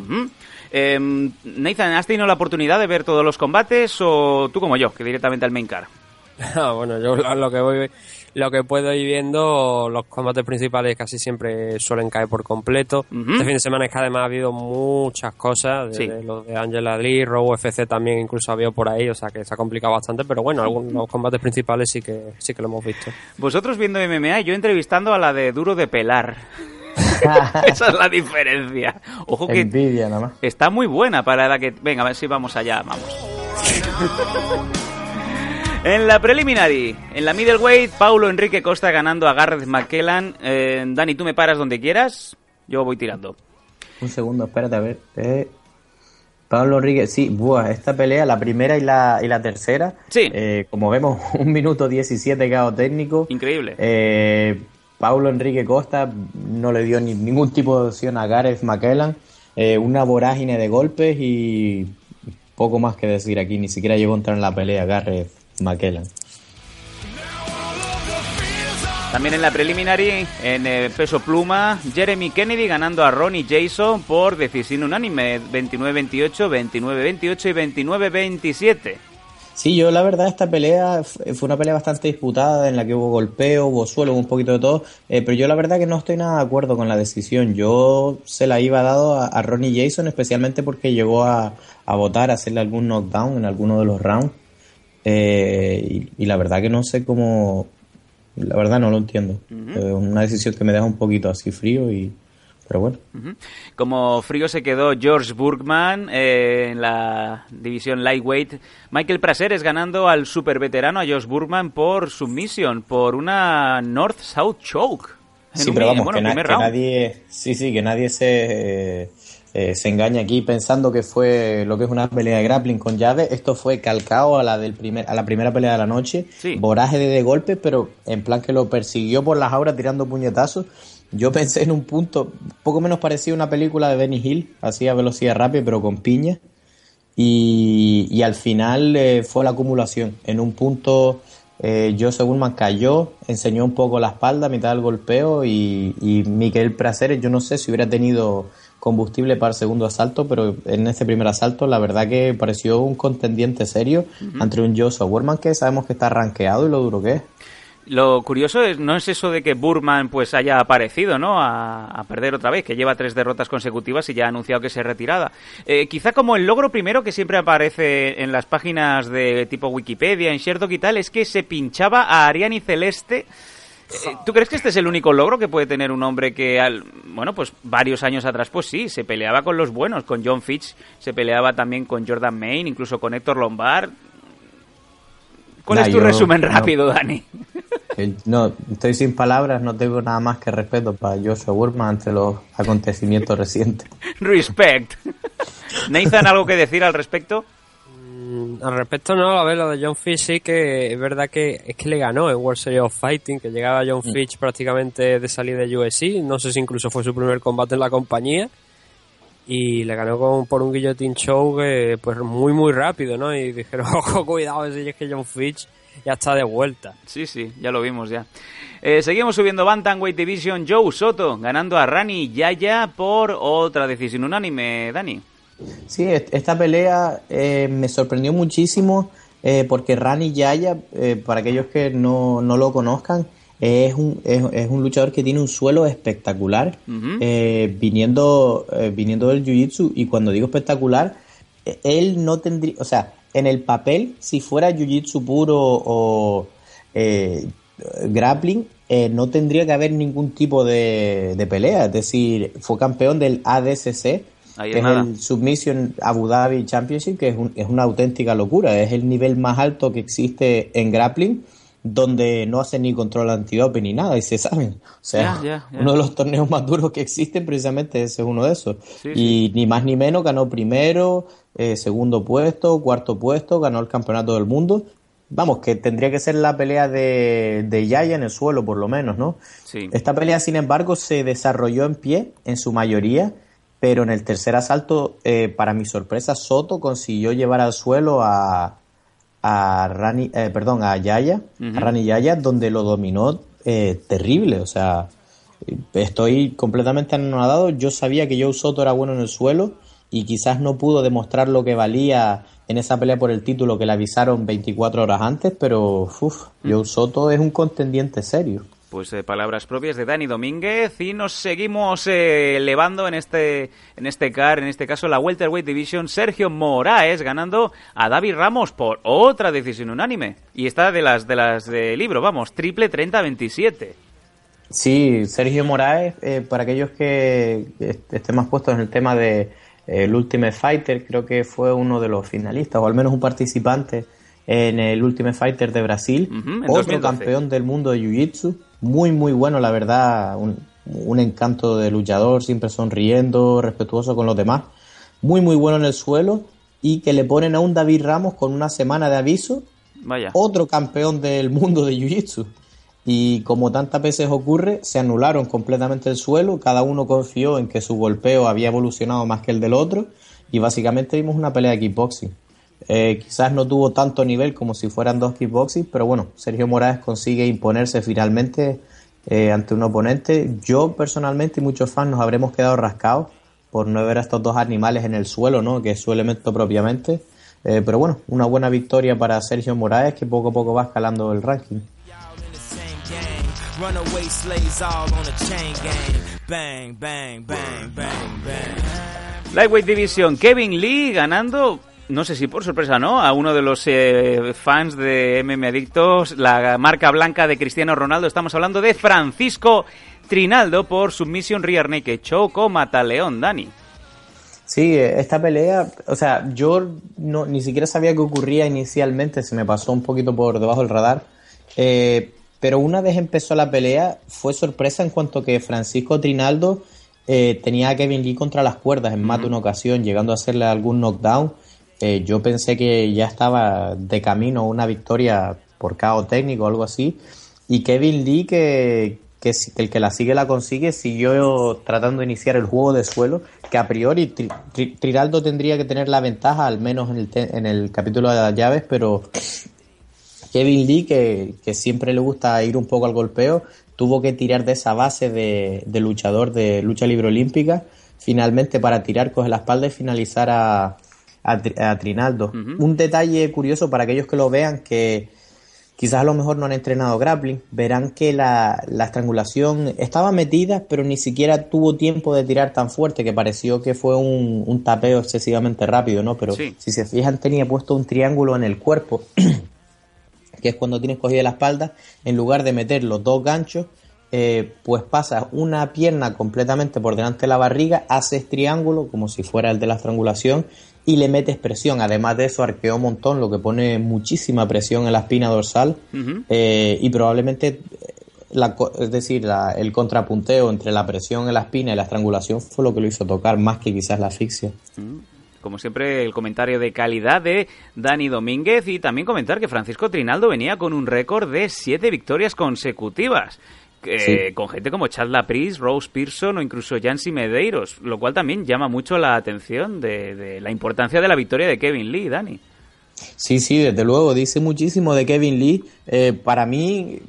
A: Eh, Nathan, ¿has tenido la oportunidad de ver todos los combates o tú como yo, que directamente al main car?
B: Ah, bueno, yo lo lo que voy, lo que puedo ir viendo, los combates principales casi siempre suelen caer por completo.
A: Ujú.
B: Este fin de semana es que además ha habido muchas cosas, desde
A: Sí.
B: los de Angela Lee, Raw UFC también incluso ha habido por ahí, o sea que se ha complicado bastante, pero bueno, algunos los combates principales sí que sí que lo hemos visto.
A: Vosotros viendo MMA y yo entrevistando a la de Duro de Pelar. Esa es la diferencia. Ojo que
C: Envidia nada más.
A: está muy buena para la que... Venga, a ver si vamos allá, vamos. En la preliminary, en la middleweight, Paulo Enrique Costa ganando a Garrett McKellan. Eh, Dani, tú me paras donde quieras, yo voy tirando.
C: Un segundo, espérate, a ver. Eh, Pablo Rodríguez, sí, buah, esta pelea, la primera y la, y la tercera.
A: Sí.
C: eh, como vemos, un minuto 17 cao técnico.
A: Increíble.
C: Eh, Pablo Enrique Costa no le dio ni, ningún tipo de opción a Gareth McKellan. Eh, una vorágine de golpes y poco más que decir aquí. Ni siquiera llegó a entrar en la pelea Gareth McKellan.
A: También en la preliminary, en eh, peso pluma, Jeremy Kennedy ganando a Ronnie Jason por decisión unánime, 29-28, 29-28 y 29-27.
C: Sí, yo la verdad esta pelea f- fue una pelea bastante disputada en la que hubo golpeo, hubo suelo, un poquito de todo, eh, pero yo la verdad que no estoy nada de acuerdo con la decisión. Yo se la iba dado a, a Ronnie Jason especialmente porque llegó a, a votar, a hacerle algún knockdown en alguno de los rounds Eh, y, y la verdad que no sé cómo, la verdad no lo entiendo. Eh, una decisión que me deja un poquito así frío y, pero bueno.
A: Como frío se quedó George Burkman eh, en la división lightweight. Michael Praseres ganando al super veterano a George Burkman por submission, por una North-South choke. En
C: Sí,
A: un
C: pero vamos,
A: bueno,
C: que, na- nadie, sí, sí, que nadie se, eh, eh, se engaña aquí pensando que fue lo que es una pelea de grappling con llave. Esto fue calcado a la del primer, a la primera pelea de la noche.
A: Sí.
C: Voraje de, de golpes, pero en plan que lo persiguió por las auras tirando puñetazos. Yo pensé en un punto, poco menos parecía una película de Benny Hill, hacía velocidad rápida, pero con piña. Y, y al final eh, fue la acumulación. En un punto, eh, Joseph Gulman cayó, enseñó un poco la espalda a mitad del golpeo. Y, y Miquel Praceres, yo no sé si hubiera tenido combustible para el segundo asalto, pero en este primer asalto, la verdad que pareció un contendiente serio
A: Ujú.
C: ante un Joseph Gulman que sabemos que está rankeado y lo duro que es.
A: Lo curioso es, no es eso de que Burman pues haya aparecido, ¿no? A, a perder otra vez, que lleva tres derrotas consecutivas y ya ha anunciado que se retirada. Eh, quizá como el logro primero que siempre aparece en las páginas de tipo Wikipedia, en Sherdock y tal, es que se pinchaba a Ariani Celeste. Eh, ¿Tú crees que este es el único logro que puede tener un hombre que, al, bueno, pues varios años atrás, pues sí, se peleaba con los buenos, con John Fitch, se peleaba también con Jordan Main, incluso con Héctor Lombard? ¿Cuál
C: Nah,
A: es tu
C: yo-
A: resumen
C: no.
A: rápido, Dani?
C: Eh, No, estoy sin palabras, no tengo nada más que respeto para Joshua Burman ante los acontecimientos recientes.
A: Respect. Nathan, ¿algo que decir al respecto?
B: Mm, Al respecto, no, a ver, lo de John Fitch sí que es verdad que es que le ganó en World Series of Fighting, que llegaba John
C: Mm.
B: Fitch prácticamente de salir de UFC, no sé si incluso fue su primer combate en la compañía, y le ganó con, por un guillotine show que, pues muy muy rápido, ¿no? Y dijeron, ojo, cuidado, si es que John Fitch ya está de vuelta.
A: Sí, sí, ya lo vimos ya. Eh, seguimos subiendo Bantamweight Division. Joe Soto ganando a Rani Yaya por otra decisión unánime, Dani.
C: Sí, est- esta pelea eh, me sorprendió muchísimo eh, porque Rani Yaya, eh, para aquellos que no, no lo conozcan, es un, es, es un luchador que tiene un suelo espectacular, viniendo, viniendo del Jiu-Jitsu, y cuando digo espectacular, eh, él no tendría, o sea, en el papel, si fuera Jiu-Jitsu puro o grappling, eh, no tendría que haber ningún tipo de, de pelea. Es decir, fue campeón del ADCC,
A: Ahí
C: que es
A: nada.
C: el Submission Abu Dhabi Championship, que es, un- es una auténtica locura. Es el nivel más alto que existe en grappling, donde no hacen ni control antidoping ni nada, y se saben. O sea, uno de los torneos más duros que existen, precisamente ese es uno de esos.
A: Sí,
C: y ni más ni menos ganó primero, eh, segundo puesto, cuarto puesto, ganó el campeonato del mundo. Vamos, que tendría que ser la pelea de, de Yaya en el suelo, por lo menos, ¿no?
A: Sí.
C: Esta pelea, sin embargo, se desarrolló en pie, en su mayoría, pero en el tercer asalto, eh, para mi sorpresa, Soto consiguió llevar al suelo a, a Rani, eh, perdón, a Yaya, a Rani Yaya, donde lo dominó eh, terrible. O sea, estoy completamente anonadado. Yo sabía que Joe Soto era bueno en el suelo y quizás no pudo demostrar lo que valía en esa pelea por el título que le avisaron 24 horas antes, pero uf, Joe Soto es un contendiente serio.
A: Pues eh, palabras propias de Dani Domínguez y nos seguimos eh, elevando en este en este car, en este caso la welterweight division, Sergio Moraes ganando a David Ramos por otra decisión unánime y está de las de las de libro, vamos, triple 30-27.
C: Sí, Sergio Moraes, eh, para aquellos que est- estén más puestos en el tema de eh, el Ultimate Fighter, creo que fue uno de los finalistas, o al menos un participante en el Ultimate Fighter de Brasil, otro
A: 2012.
C: campeón del mundo de Jiu-Jitsu, muy muy bueno, la verdad, un, un encanto de luchador, siempre sonriendo, respetuoso con los demás, muy muy bueno en el suelo y que le ponen a un David Ramos con una semana de aviso
A: Vaya.
C: otro campeón del mundo de Jiu-Jitsu. Y como tantas veces ocurre, se anularon completamente el suelo, cada uno confió en que su golpeo había evolucionado más que el del otro y básicamente vimos una pelea de kickboxing. Eh, quizás no tuvo tanto nivel como si fueran dos kickboxing, pero bueno, Sergio Morales consigue imponerse finalmente eh, ante un oponente. Yo personalmente y muchos fans nos habremos quedado rascados por no ver a estos dos animales en el suelo, ¿no? que es su elemento propiamente. Eh, pero bueno, una buena victoria para Sergio Moraes que poco a poco va escalando el ranking.
A: Lightweight Division, Kevin Lee ganando, no sé si por sorpresa no, a uno de los eh, fans de MM Adictos, la marca blanca de Cristiano Ronaldo. Estamos hablando de Francisco Trinaldo por Submission Rear Naked Choco Mataleón, Dani.
C: Sí, eh, esta pelea, o sea, yo no, ni siquiera sabía que ocurría inicialmente, se me pasó un poquito por debajo del radar. Eh, pero una vez empezó la pelea, fue sorpresa en cuanto que Francisco Trinaldo eh, tenía a Kevin Lee contra las cuerdas en más de una ocasión, llegando a hacerle algún knockdown. Eh, yo pensé que ya estaba de camino una victoria por KO técnico o algo así. Y Kevin Lee, que, el que la sigue la consigue, siguió tratando de iniciar el juego de suelo, que a priori Tri- tendría que tener la ventaja, al menos en el, en el capítulo de las llaves, pero Kevin Lee, que, siempre le gusta ir un poco al golpeo, tuvo que tirar de esa base de, de luchador de lucha libre olímpica, finalmente para tirar, coge la espalda y finalizar a, a, Tri- a Trinaldo. Un detalle curioso para aquellos que lo vean, que quizás a lo mejor no han entrenado grappling, verán que la, la estrangulación estaba metida, pero ni siquiera tuvo tiempo de tirar tan fuerte, que pareció que fue un, un tapeo excesivamente rápido, ¿no? Pero
A: Sí.
C: si se fijan, tenía puesto un triángulo en el cuerpo que es cuando tienes cogida la espalda, en lugar de meter los dos ganchos, eh, pues pasas una pierna completamente por delante de la barriga, haces triángulo, como si fuera el de la estrangulación, y le metes presión. Además de eso, arqueó un montón, lo que pone muchísima presión en la espina dorsal, eh, y probablemente, eh, la, es decir, la- el contrapunteo entre la presión en la espina y la estrangulación fue lo que lo hizo tocar, más que quizás la asfixia.
A: Como siempre, el comentario de calidad de Dani Domínguez y también comentar que Francisco Trinaldo venía con un récord de siete victorias consecutivas. Eh,
C: Sí.
A: Con gente como Chad Lapris, Rose Pearson o incluso Yancy Medeiros, lo cual también llama mucho la atención de, de la importancia de la victoria de Kevin Lee, Dani.
C: Sí, sí, desde luego, dice muchísimo de Kevin Lee. Eh, para mí,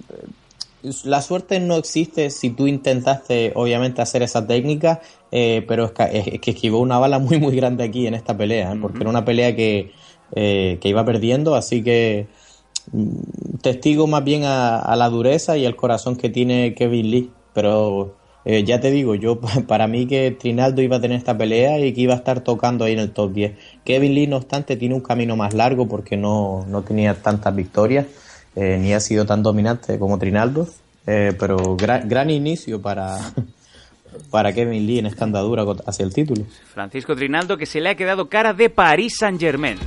C: la suerte no existe si tú intentaste, obviamente, hacer esa técnica, eh, pero es que, es que esquivó una bala muy, muy grande aquí en esta pelea, ¿eh? porque era una pelea que, eh, que iba perdiendo, así que testigo más bien a, a la dureza y al corazón que tiene Kevin Lee. Pero eh, ya te digo, yo para mí que Trinaldo iba a tener esta pelea y que iba a estar tocando ahí en el top 10. Kevin Lee, no obstante, tiene un camino más largo porque no, no tenía tantas victorias, eh, ni ha sido tan dominante como Trinaldo. Eh, pero gran, gran inicio para, para Kevin Lee en esta andadura hacia el título.
A: Francisco Trinaldo que se le ha quedado cara de Paris Saint Germain.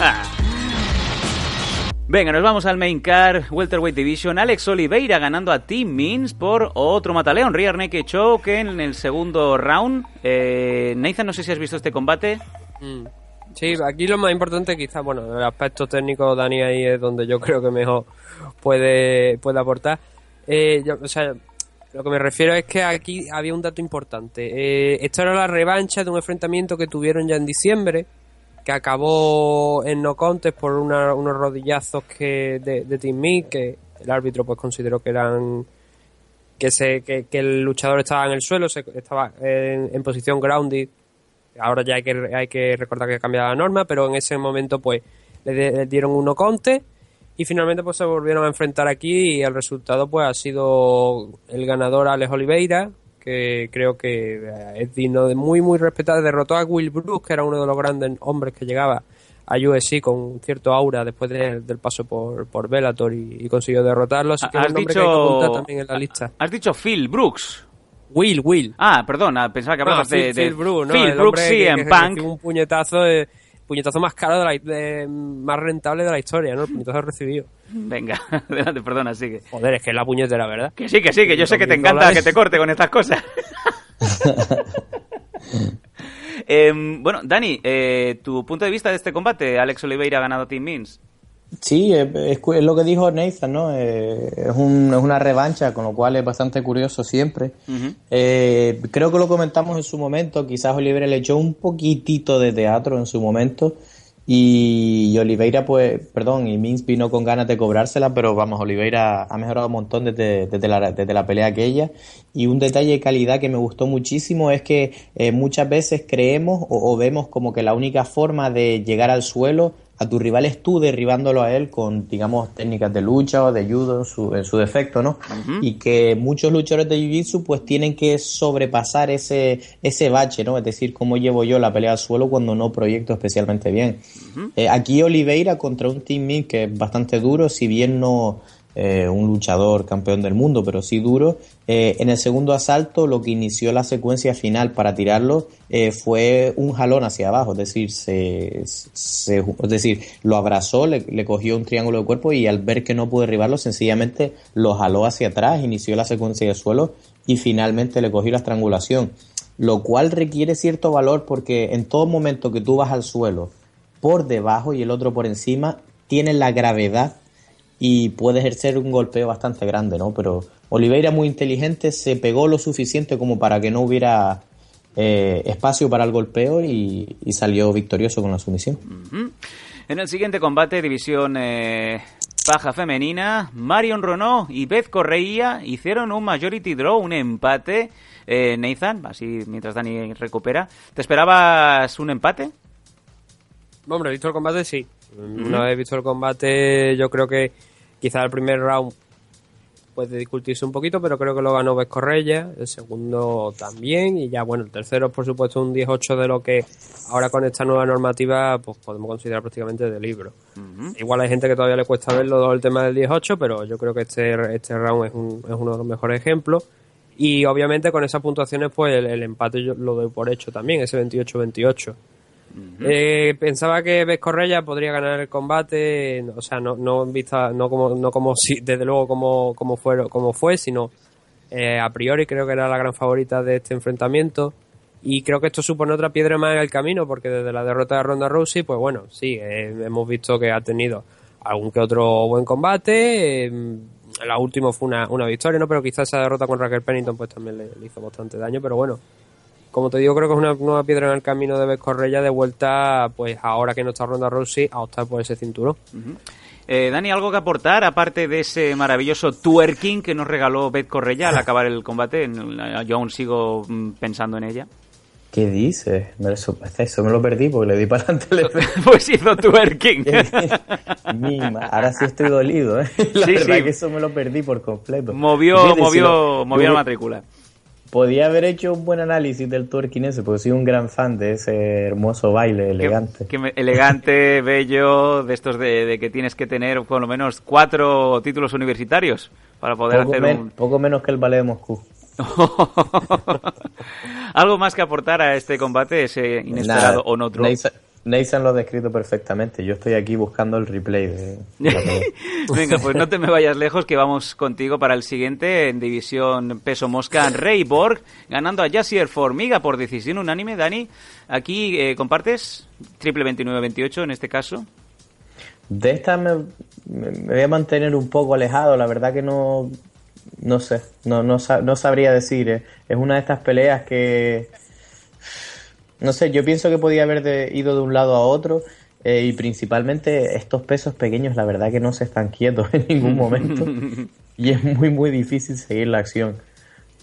A: Venga, nos vamos al main car, Welterweight Division. Alex Oliveira ganando a Team Means por otro mataleón. Rear Naked Choke en el segundo round. Eh, no sé si has visto este combate.
B: Mm. Sí, aquí lo más importante quizás, bueno, el aspecto técnico, Dani, ahí es donde yo creo que mejor puede, puede aportar. Eh, yo- o sea, lo que me refiero es que aquí había un dato importante. Eh, era la revancha de un enfrentamiento que tuvieron ya en diciembre, acabó en no contest por una- unos rodillazos que de, de Team Meat, que el árbitro pues consideró que eran que se que, el luchador estaba en el suelo, se, estaba en, en posición grounded. Ahora ya hay que, hay que recordar que ha cambiado la norma, pero en ese momento pues le, de- le dieron uno conte y finalmente pues se volvieron a enfrentar aquí y el resultado pues ha sido el ganador Alex Oliveira que creo que eh, es digno de muy muy respetar derrotó a Will Brooks que era uno de los grandes hombres que llegaba a UFC con cierto aura después de- del paso por, por Bellator y, y consiguió derrotarlo así que es
A: Has
B: un nombre que hay que
A: dicho,
B: también en la lista
A: has dicho Phil Brooks.
B: Will, Will.
A: Ah, perdona, pensaba que hablabas
B: No,
A: de,
B: Phil,
A: de
B: Phil Brooks, ¿no?
A: Phil Brooks, sí,
B: que-
A: en
B: que
A: Punk.
B: un puñetazo, eh, puñetazo más caro, de la, de- más rentable de la historia, ¿no? El puñetazo recibido.
A: Venga, adelante, perdona, sigue.
B: Joder, es que es la puñetera, ¿verdad?
A: Que sí, que sí, que yo sé que te
B: 2.000
A: encanta
B: dólares.
A: que te corte con estas cosas. Em, bueno, Dani, eh, tu punto de vista de este combate, Alex Oliveira ha ganado a Team Means.
C: Sí, es, es lo que dijo Nathan, ¿no? Eh, es, un- es una revancha, con lo cual es bastante curioso siempre. Eh, creo que lo comentamos en su momento, quizás Oliveira le echó un poquitito de teatro en su momento y, y Oliveira, pues, perdón, y Mins vino con ganas de cobrársela, pero vamos, Oliveira ha mejorado un montón desde, desde, la, desde la pelea aquella y un detalle de calidad que me gustó muchísimo es que eh, muchas veces creemos o, o vemos como que la única forma de llegar al suelo a tu rival es tú derribándolo a él con, digamos, técnicas de lucha o de judo en su, en su defecto, ¿no? Y que muchos luchadores de Jiu-Jitsu pues tienen que sobrepasar ese, ese bache, ¿no? Es decir, cómo llevo yo la pelea al suelo cuando no proyecto especialmente bien. Eh, aquí Oliveira contra un Team que es bastante duro, si bien no eh, un luchador campeón del mundo, pero sí duro. Eh, en el segundo asalto, lo que inició la secuencia final para tirarlo eh, fue un jalón hacia abajo, es decir, se, es decir, lo abrazó, le, le cogió un triángulo de cuerpo y al ver que no pudo derribarlo, sencillamente lo jaló hacia atrás, inició la secuencia de suelo y finalmente le cogió la estrangulación, lo cual requiere cierto valor porque en todo momento que tú vas al suelo por debajo y el otro por encima, tiene la gravedad y puede ejercer un golpeo bastante grande, ¿no? Pero Oliveira muy inteligente, se pegó lo suficiente como para que no hubiera eh, espacio para el golpeo y, y salió victorioso con la sumisión.
A: En el siguiente combate, división eh, paja femenina, Marion Renault y Beth Correia hicieron un majority draw, un empate. Eh, Nathan, así mientras Dani recupera. ¿Te esperabas un empate?
B: Hombre, he visto el combate, sí. Una vez visto el combate, yo creo que quizá el primer round puede discutirse un poquito, pero creo que lo ganó Vescorreya, el segundo también, y ya bueno, el tercero es por supuesto un 10-8 de lo que ahora con esta nueva normativa pues podemos considerar prácticamente de libro. Igual hay gente que todavía le cuesta verlo el tema del 10-8, pero yo creo que este, este round es, un- es uno de los mejores ejemplos. Y obviamente con esas puntuaciones pues el, el empate yo lo doy por hecho también, ese 28-28. Eh, pensaba que Vescorreya podría ganar el combate, o sea, no, no vista, no como, no como si, desde luego como, como fue, como fue, sino eh, a priori creo que era la gran favorita de este enfrentamiento. Y creo que esto supone otra piedra más en el camino, porque desde la derrota de Ronda Rousey, pues bueno, sí, eh, hemos visto que ha tenido algún que otro buen combate. eh, la última fue una, una victoria, ¿no? Pero quizás esa derrota con Raquel Pennington pues también le hizo bastante daño, pero bueno, como te digo, creo que es una nueva piedra en el camino de Beth Correia de vuelta, pues ahora que no está Ronda Rousey, a optar por ese cinturón.
A: Eh, Dani, ¿algo que aportar aparte de ese maravilloso twerking que nos regaló Beth Correia al acabar el combate? Yo aún sigo mm, pensando en ella.
C: ¿Qué dices? Me- Eso, eso me lo perdí porque le di para adelante. el
A: pues hizo twerking.
C: Mima, ahora sí estoy dolido, ¿eh? La
A: Sí,
C: verdad
A: sí.
C: que eso me lo perdí por completo.
A: Movió,
C: Fíjate, si
A: movió,
C: lo-
A: movió la matrícula.
C: Podía haber hecho un buen análisis del twerking ese, porque soy un gran fan de ese hermoso baile elegante.
A: Que elegante, bello, de estos de, de que tienes que tener por lo menos cuatro títulos universitarios para poder
C: poco,
A: hacer
C: men-
A: un...
C: poco menos que el ballet de Moscú.
A: Algo más que aportar a este combate, ese inesperado
C: Nada,
A: o no.
C: Nathan, lo ha descrito perfectamente. Yo estoy aquí buscando el replay de.
A: Venga, pues no te me vayas lejos, que vamos contigo para el siguiente en división peso mosca. Rey Borg ganando a Jassier Formiga por decisión unánime. Dani, aquí eh, compartes triple 29-28 en este caso.
C: De esta me, me- voy a mantener un poco alejado, la verdad que no, no sé, no, no, no sabría decir. eh. Es una de estas peleas que, no sé, yo pienso que podía haber de- ido de un lado a otro eh, y principalmente estos pesos pequeños, la verdad que no se están quietos en ningún momento y es muy muy difícil seguir la acción.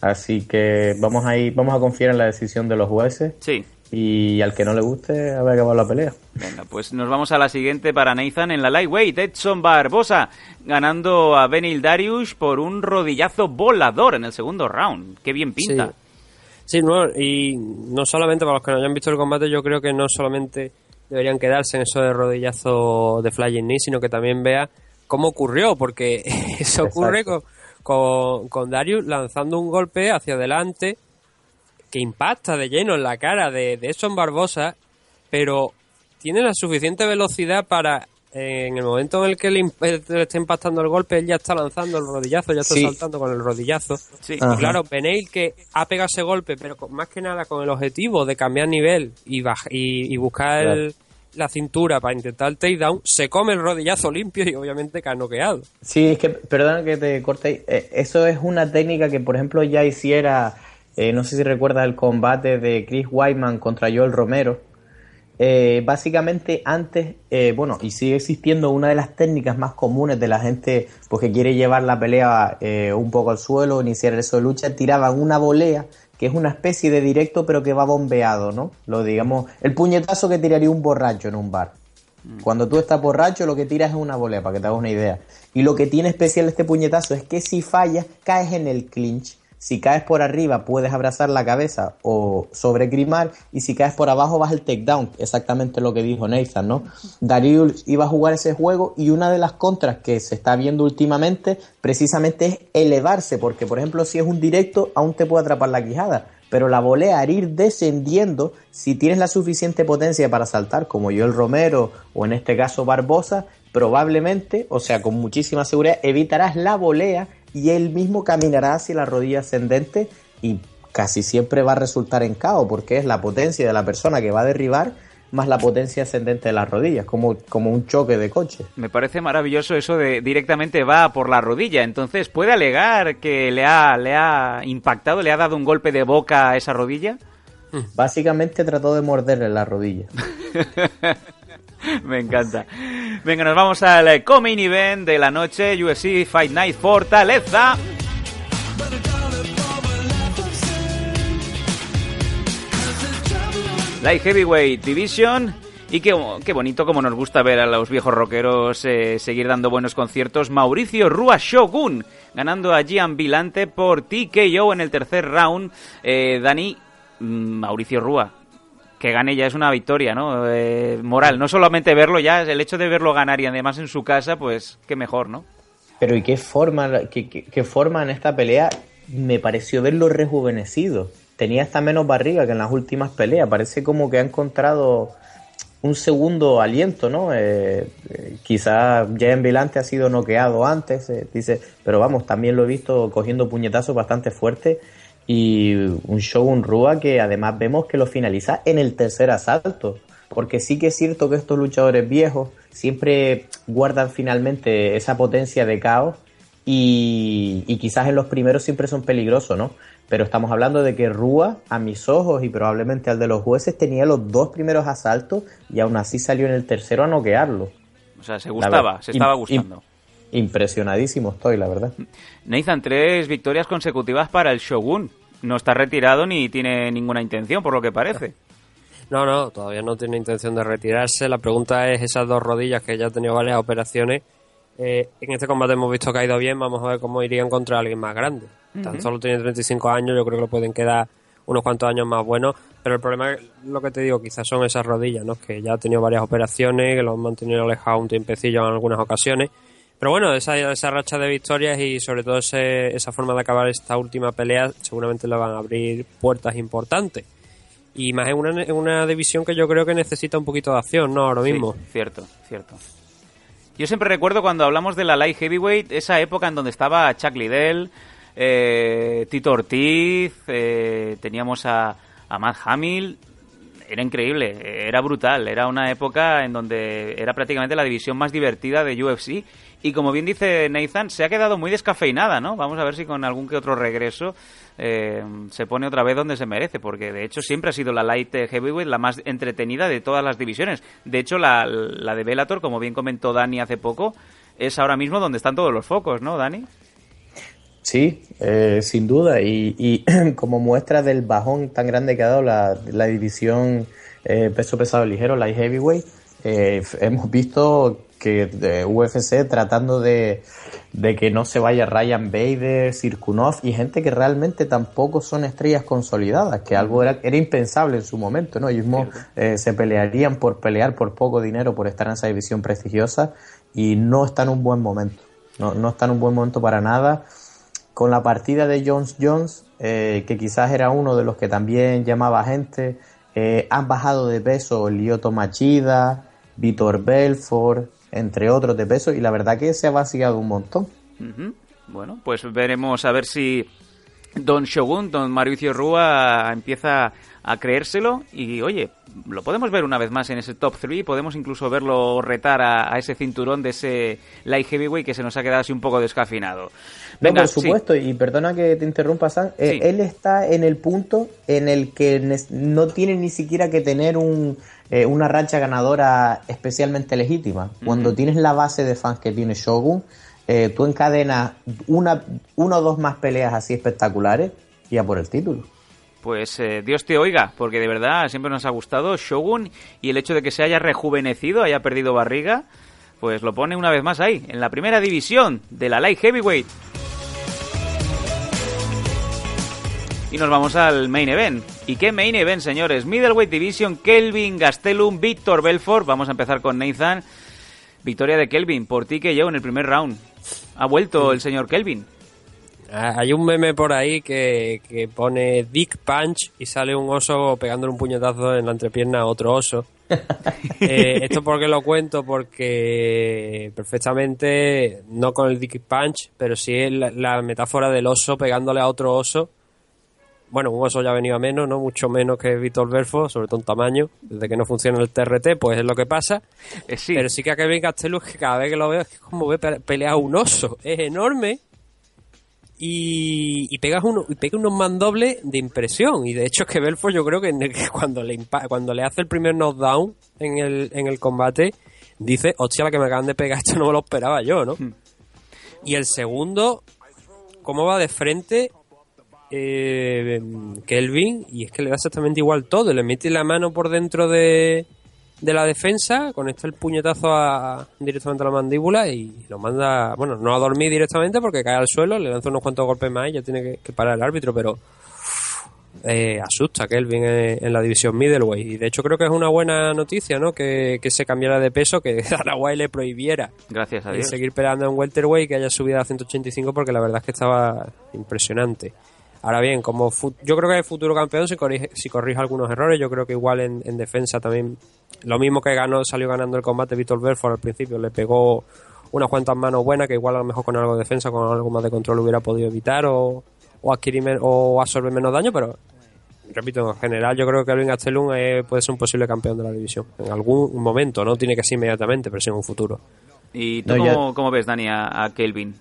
C: Así que vamos a ir, vamos a confiar en la decisión de los jueces
A: Sí.
C: y al que no le guste habrá acabado la pelea.
A: Venga, pues nos vamos a la siguiente para Nathan en la lightweight. Edson Barbosa ganando a Benil Darius por un rodillazo volador en el segundo round. Qué bien pinta.
B: Sí, no, y no solamente para los que no hayan visto el combate, yo creo que no solamente deberían quedarse en eso de rodillazo de Flying Knee, sino que también vea cómo ocurrió, porque eso ocurre con, con, con Darius lanzando un golpe hacia adelante que impacta de lleno en la cara de, de Edson Barbosa, pero tiene la suficiente velocidad para, en el momento en el que le, eh, le está impactando el golpe, él ya está lanzando el rodillazo, ya está
C: Sí.
B: saltando con el rodillazo.
A: Sí.
B: Y claro, Beneil que ha pegado ese golpe, pero con- más que nada con el objetivo de cambiar nivel y, baj- y, y buscar
C: Claro.
B: el- la cintura para intentar el takedown, se come el rodillazo limpio y obviamente cae noqueado.
C: Sí, es que, perdona que te corte. Eh, eso es una técnica que, por ejemplo, ya hiciera, eh, no sé si recuerdas el combate de Chris Weidman contra Joel Romero. Eh, básicamente antes, eh, bueno, y sigue existiendo una de las técnicas más comunes de la gente pues, que quiere llevar la pelea eh, un poco al suelo, iniciar eso de lucha, tiraban una volea que es una especie de directo pero que va bombeado, ¿no? Lo digamos, el puñetazo que tiraría un borracho en un bar. Cuando tú estás borracho, lo que tiras es una volea, para que te hagas una idea. Y lo que tiene especial este puñetazo es que si fallas, caes en el clinch. Si caes por arriba, puedes abrazar la cabeza o sobregrimar. Y si caes por abajo, vas al takedown. Exactamente lo que dijo Nathan, ¿no? Darius iba a jugar ese juego y una de las contras que se está viendo últimamente, precisamente es elevarse. Porque, por ejemplo, si es un directo, aún te puede atrapar la quijada pero la volea al ir descendiendo, si tienes la suficiente potencia para saltar, como yo el Romero o en este caso Barbosa, probablemente, o sea, con muchísima seguridad, evitarás la volea y él mismo caminará hacia la rodilla ascendente y casi siempre va a resultar en caos, porque es la potencia de la persona que va a derribar más la potencia ascendente de las rodillas, como, como un choque de coche.
A: Me parece maravilloso eso de directamente va por la rodilla. Entonces, ¿puede alegar que le ha, le ha impactado, le ha dado un golpe de boca a esa rodilla?
C: Básicamente trató de morderle la rodilla.
A: Me encanta. Venga, nos vamos al eh, co-main event de la noche, UFC Fight Night Fortaleza. Light Heavyweight Division. Y qué, qué bonito como nos gusta ver a los viejos rockeros eh, seguir dando buenos conciertos. Mauricio Rua Shogun ganando a Gian Vilante por TKO en el tercer round. Eh, Dani, mm, Mauricio Rua, que gane ya es una victoria, ¿no? Eh, moral, no solamente verlo ya, el hecho de verlo ganar y además en su casa, pues qué mejor, ¿no?
C: Pero ¿y qué forma, qué, forma en esta pelea? Me pareció verlo rejuvenecido. Tenía hasta menos barriga que en las últimas peleas. Parece como que ha encontrado un segundo aliento, ¿no? Eh, eh, quizás ya en Vilante ha sido noqueado antes, eh, dice, pero vamos, también lo he visto cogiendo puñetazos bastante fuertes y un show, un Rúa que además vemos que lo finaliza en el tercer asalto. Porque sí que es cierto que estos luchadores viejos siempre guardan finalmente esa potencia de caos y, y quizás en los primeros siempre son peligrosos, ¿no? Pero estamos hablando de que Rúa, a mis ojos y probablemente al de los jueces, tenía los dos primeros asaltos y aún así salió en el tercero a noquearlo.
A: O sea, se gustaba, se estaba gustando.
C: Im- impresionadísimo estoy, la verdad.
A: Nathan, tres victorias consecutivas para el Shogun. No está retirado ni tiene ninguna intención, por lo que parece.
B: No, no, todavía no tiene intención de retirarse. La pregunta es esas dos rodillas que ya ha tenido varias operaciones. eh, en este combate hemos visto que ha ido bien. Vamos a ver cómo irían contra alguien más grande. Tan solo tiene 35 años, yo creo que le pueden quedar unos cuantos años más buenos. Pero el problema es lo que te digo, quizás son esas rodillas, ¿no? Que ya ha tenido varias operaciones, que lo han mantenido alejado un tiempecillo en algunas ocasiones. Pero bueno, esa, esa racha de victorias y sobre todo ese- esa forma de acabar esta última pelea seguramente le van a abrir puertas importantes. Y más en una, en una división que yo creo que necesita un poquito de acción, ¿no? Ahora
A: Sí,
B: mismo.
A: cierto, cierto. Yo siempre recuerdo cuando hablamos de la Light Heavyweight, esa época en donde estaba Chuck Liddell, eh, Tito Ortiz, eh, teníamos a, a Matt Hamill. Era increíble, era brutal. Era una época en donde era prácticamente la división más divertida de UFC. Y como bien dice Nathan, se ha quedado muy descafeinada, ¿no? Vamos a ver si con algún que otro regreso eh, se pone otra vez donde se merece, porque de hecho siempre ha sido la light heavyweight la más entretenida de todas las divisiones. De hecho, la, la de Bellator, como bien comentó Dani hace poco, es ahora mismo donde están todos los focos, ¿no, Dani?
C: Sí, eh, sin duda. Y, como muestra del bajón tan grande que ha dado la, la división eh, peso pesado ligero, la heavyweight, hemos visto que de UFC tratando de, de que no se vaya Ryan Bader, Sirkunov y gente que realmente tampoco son estrellas consolidadas, que algo era, era impensable en su momento, ¿no? Ellos mismos eh, se pelearían por pelear por poco dinero, por estar en esa división prestigiosa y no está en un buen momento. No, no está en un buen momento para nada con la partida de Jones Jones, eh, que quizás era uno de los que también llamaba gente, eh, han bajado de peso Lioto Machida, Vitor Belfort, entre otros de peso, y la verdad que se ha vaciado un montón.
A: Bueno, pues veremos a ver si Don Shogun, Don Mauricio Rúa empieza a creérselo y oye, lo podemos ver una vez más en ese top 3, podemos incluso verlo retar a, a ese cinturón de ese light heavyweight que se nos ha quedado así un poco descafinado.
C: No,
A: Venga,
C: por
A: sí.
C: supuesto, y perdona que te interrumpa, Sam, eh,
A: Sí.
C: él está en el punto en el que no tiene ni siquiera que tener un, eh, una racha ganadora especialmente legítima. Cuando tienes la base de fans que tiene Shogun, eh, tú encadenas una, una o dos más peleas así espectaculares y a por el título.
A: Pues eh, Dios te oiga, porque de verdad siempre nos ha gustado Shogun y el hecho de que se haya rejuvenecido, haya perdido barriga, pues lo pone una vez más ahí, en la primera división de la Light Heavyweight. Y nos vamos al main event. ¿Y qué main event, señores? Middleweight Division, Kelvin Gastelum, Víctor Belfort. Vamos a empezar con Nathan. Victoria de Kelvin por ti que yo en el primer round. Ha vuelto el señor Kelvin.
B: Ah, Hay un meme por ahí que, que pone Dick Punch y sale un oso pegándole un puñetazo en la entrepierna a otro oso. Eh, esto porque lo cuento porque perfectamente, no con el Dick Punch, pero sí la, la metáfora del oso pegándole a otro oso. Bueno, un oso ya ha venido a menos, ¿no? Mucho menos que Víctor Belfort, sobre todo en tamaño. Desde que no funciona el TRT, pues es lo que pasa.
A: Eh, sí.
B: Pero sí que a Kevin Castellus, que cada vez que lo veo es como ve pe- pelear a un oso. Es enorme y, y pegas uno, y pega unos mandobles de impresión. Y de hecho es que Belfort yo creo que, cuando, le cuando le hace el primer knockdown en el, en el combate, dice, hostia, la que me acaban de pegar, esto no me lo esperaba yo, ¿no? Y el segundo, cómo va de frente eh, Kelvin, y es que le da exactamente igual todo, le mete la mano por dentro de, de la defensa, conecta el puñetazo a- directamente a la mandíbula y lo manda, bueno, no a dormir directamente porque cae al suelo, le lanza unos cuantos golpes más y ya tiene que, que parar el árbitro, pero eh, asusta a Kelvin en, en la división middleweight y de hecho creo que es una buena noticia, ¿no? Que, que se cambiara de peso, que Araguay le prohibiera
A: Gracias a
B: el
A: Dios.
B: seguir peleando en welterweight que haya subido a 185 porque la verdad es que estaba impresionante. Ahora bien, como fu- yo creo que el futuro campeón si corrige, si corrige algunos errores, yo creo que igual en, en defensa también lo mismo que ganó salió ganando el combate Víctor Belfort al principio, le pegó unas cuantas manos buenas que igual a lo mejor con algo de defensa, con algo más de control hubiera podido evitar o, o adquirir o absorber menos daño, pero repito, en general yo creo que Elvin Gastelum eh, puede ser un posible campeón de la división en algún momento, no tiene que ser inmediatamente, pero sí en un futuro.
A: ¿Y tú
C: No, ya-
A: cómo, cómo ves, Dani, a, a Kelvin?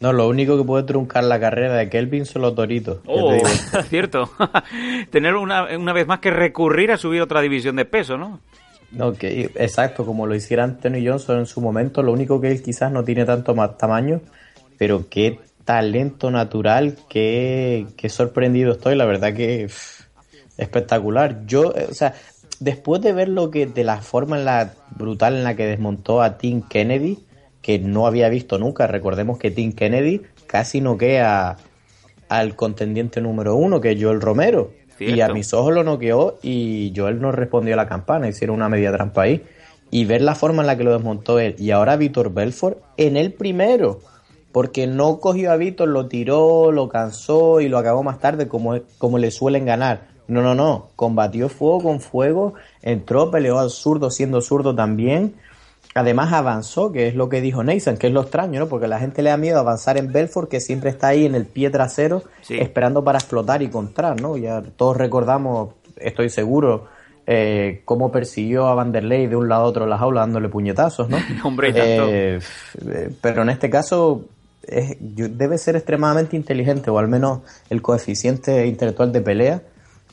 C: No, lo único que puede truncar la carrera de Kelvin son los toritos.
A: Oh, cierto. Tener una, una vez más que recurrir a subir otra división de peso, ¿no?
C: No, que, exacto, como lo hiciera Anthony Johnson en su momento, lo único que él quizás no tiene tanto más tamaño, pero qué talento natural, qué, qué sorprendido estoy, la verdad que pff, espectacular. Yo, eh, o sea, después de ver lo que, de la forma en la brutal en la que desmontó a Tim Kennedy, que no había visto nunca, recordemos que Tim Kennedy casi noquea al contendiente número uno, que es Joel Romero. Y a mis ojos lo noqueó y Joel no respondió a la campana, hicieron una media trampa ahí. Y ver la forma en la que lo desmontó él. Y ahora Víctor Belfort en el primero. Porque no cogió a Víctor, lo tiró, lo cansó y lo acabó más tarde como, como le suelen ganar. No, no, no. Combatió fuego con fuego, entró, peleó al zurdo siendo zurdo también. Además avanzó, que es lo que dijo Nathan, que es lo extraño, ¿no? Porque la gente le da miedo avanzar en Belfort, que siempre está ahí en el pie trasero, esperando para explotar y contrar, ¿no? Ya todos recordamos, estoy seguro, eh, cómo persiguió a Vanderlei de un lado a otro en la jaula dándole puñetazos, ¿no?
A: Hombre, tanto.
C: Eh, pero en este caso es- debe ser extremadamente inteligente, o al menos el coeficiente intelectual de pelea,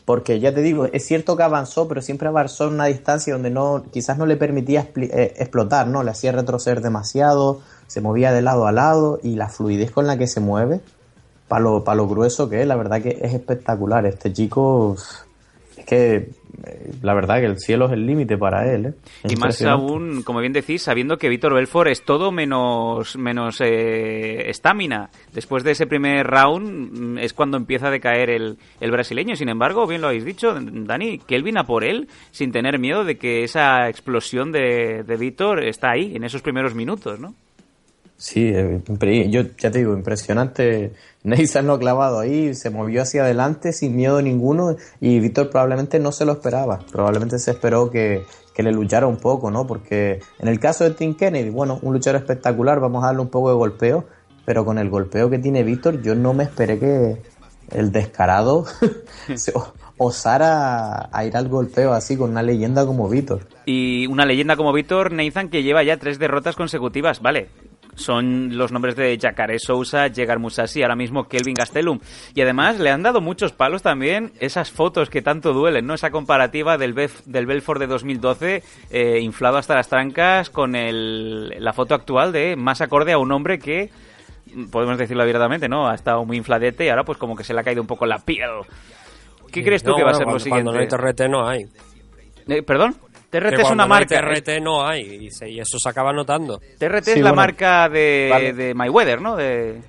C: porque ya te digo, es cierto que avanzó, pero siempre avanzó en una distancia donde no, quizás no le permitía eh, explotar, ¿no? Le hacía retroceder demasiado, se movía de lado a lado y la fluidez con la que se mueve, para lo, pa lo grueso que es, la verdad que es espectacular. Este chico, es que la verdad que el cielo es el límite para él, ¿eh?
A: Y más aún, como bien decís, sabiendo que Víctor Belfort es todo menos menos eh, estamina. Después de ese primer round mm, es cuando empieza a decaer el, el brasileño. Sin embargo, bien lo habéis dicho, Dani, Kelvin a por él sin tener miedo de que esa explosión de, de Víctor está ahí, en esos primeros minutos, ¿no?
C: Sí, eh, yo ya te digo, impresionante. Neissan lo ha clavado ahí, se movió hacia adelante sin miedo ninguno y Víctor probablemente no se lo esperaba. Probablemente se esperó que, que le luchara un poco, ¿no? Porque en el caso de Tim Kennedy, bueno, un luchador espectacular, vamos a darle un poco de golpeo, pero con el golpeo que tiene Víctor, yo no me esperé que el descarado se osara a ir al golpeo así con una leyenda como Víctor.
A: Y una leyenda como Víctor Nathan que lleva ya tres derrotas consecutivas, vale. Son los nombres de Jacare Sousa, Jegar Musashi, ahora mismo Kelvin Gastelum. Y además le han dado muchos palos también esas fotos que tanto duelen, ¿no? Esa comparativa del, Bef- del Belfort de 2012, eh, inflado hasta las trancas, con el, la foto actual de más acorde a un hombre que, podemos decirlo abiertamente, ¿no? Ha estado muy infladete y ahora pues como que se le ha caído un poco la piel. ¿Qué crees tú
B: No,
A: que va a ser lo
B: cuando-
A: siguiente?
B: Cuando no hay TRT no hay.
A: Eh, ¿Perdón? TRT
B: Que
A: es una
B: no hay
A: marca.
B: TRT no hay y, se- y eso se acaba notando.
A: TRT
C: Sí,
A: es la
C: bueno.
A: marca de,
C: Vale.
A: de Mayweather, ¿no? De...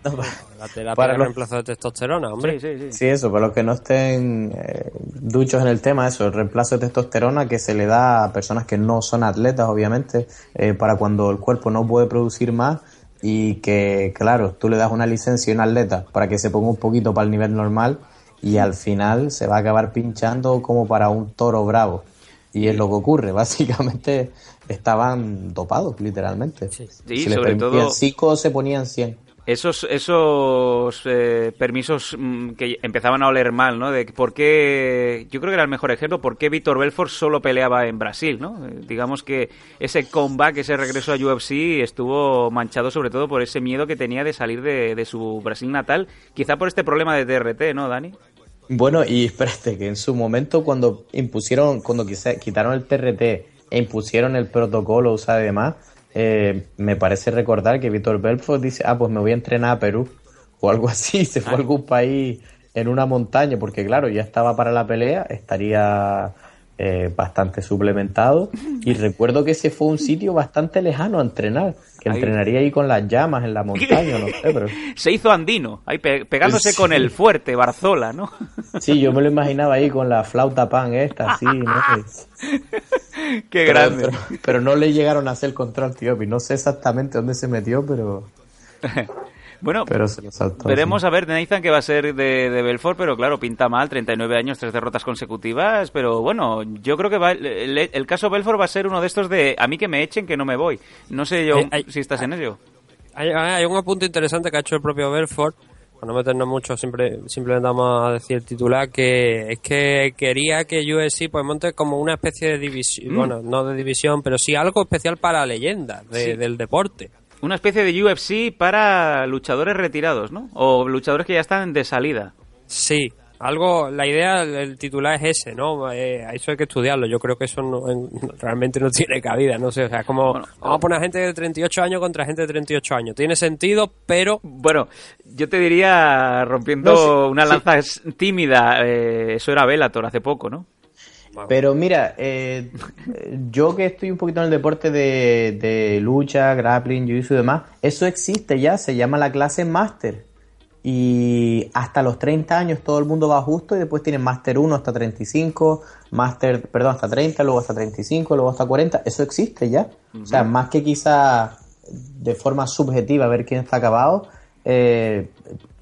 B: La terapia
C: Para
B: de
C: los-
B: reemplazo de testosterona, hombre.
A: Sí, sí, sí.
C: Sí, eso, para los que no estén eh, duchos en el tema, eso, el reemplazo de testosterona que se le da a personas que no son atletas, obviamente, eh, para cuando el cuerpo no puede producir más y que, claro, tú le das una licencia a un atleta para que se ponga un poquito para el nivel normal y al final se va a acabar pinchando como para un toro bravo. Y es lo que ocurre, básicamente estaban dopados, literalmente.
A: Sí,
C: si
A: sobre todo-
C: 5 se ponían 100.
A: Esos, esos eh, permisos mm, que empezaban a oler mal, ¿no? De que por qué, yo creo que era el mejor ejemplo, por qué Víctor Belfort solo peleaba en Brasil, ¿no? Eh, digamos que ese comeback, ese regreso a UFC estuvo manchado sobre todo por ese miedo que tenía de salir de, de su Brasil natal, quizá por este problema de TRT, ¿no, Dani?
C: Bueno, y espérate, que en su momento cuando impusieron, cuando quise- quitaron el TRT e impusieron el protocolo, o sea, además, eh, me parece recordar que Víctor Belfort dice, ah, pues me voy a entrenar a Perú, o algo así, se fue a algún país en una montaña, porque claro, ya estaba para la pelea, estaría eh, bastante suplementado, y recuerdo que ese fue un sitio bastante lejano a entrenar, que
A: Ahí.
C: entrenaría ahí con las llamas en la montaña, no sé, pero...
A: Se hizo andino, ahí pe- pegándose
C: Sí.
A: con el fuerte, Barzola, ¿no?
C: Sí, yo me lo imaginaba ahí con la flauta pan esta, así, ¿no?
A: Qué
C: Pero-
A: grande.
C: Pero, pero no le llegaron a hacer contra Antiopi. No sé exactamente dónde se metió, pero,
A: Bueno,
C: pero se lo saltó.
A: Veremos
C: sí.
A: a ver Nathan que va a ser de, de Belfort, pero claro, pinta mal, 39 años, tres derrotas consecutivas, pero bueno, yo creo que va, el, el caso Belfort va a ser uno de estos de a mí que me echen, que no me voy. No sé yo
B: Hay- hay-
A: si estás en ello.
B: Hay, hay un apunte interesante que ha hecho el propio Belfort, para no meternos mucho, simplemente vamos a decir el titular, que es que quería que UFC pues monte como una especie de división,
A: Mm.
B: bueno, no de división, pero sí algo especial para leyendas de-
A: Sí.
B: del deporte.
A: Una especie de UFC para luchadores retirados, ¿no? O luchadores que ya están de salida.
B: Sí, algo, la idea, el titular es ese, ¿no? Eh, eso hay que estudiarlo. Yo creo que eso no- en- realmente no tiene cabida, no sé. O sea, es como, vamos a poner gente de 38 años contra gente de 38 años. Tiene sentido, pero
A: Bueno, yo te diría, rompiendo
C: No, sí,
A: una lanza tímida, eh, eso era Bellator hace poco, ¿no?
C: Pero mira, eh, yo que estoy un poquito en el deporte de, de lucha, grappling, jiu-jitsu y demás, eso existe ya, se llama la clase máster. y hasta los 30 años todo el mundo va justo y después tienen Master 1 hasta 35, Master, perdón, hasta 30, luego hasta 35, luego hasta 40. Eso existe ya. O sea, más que quizá de forma subjetiva ver quién está acabado, eh,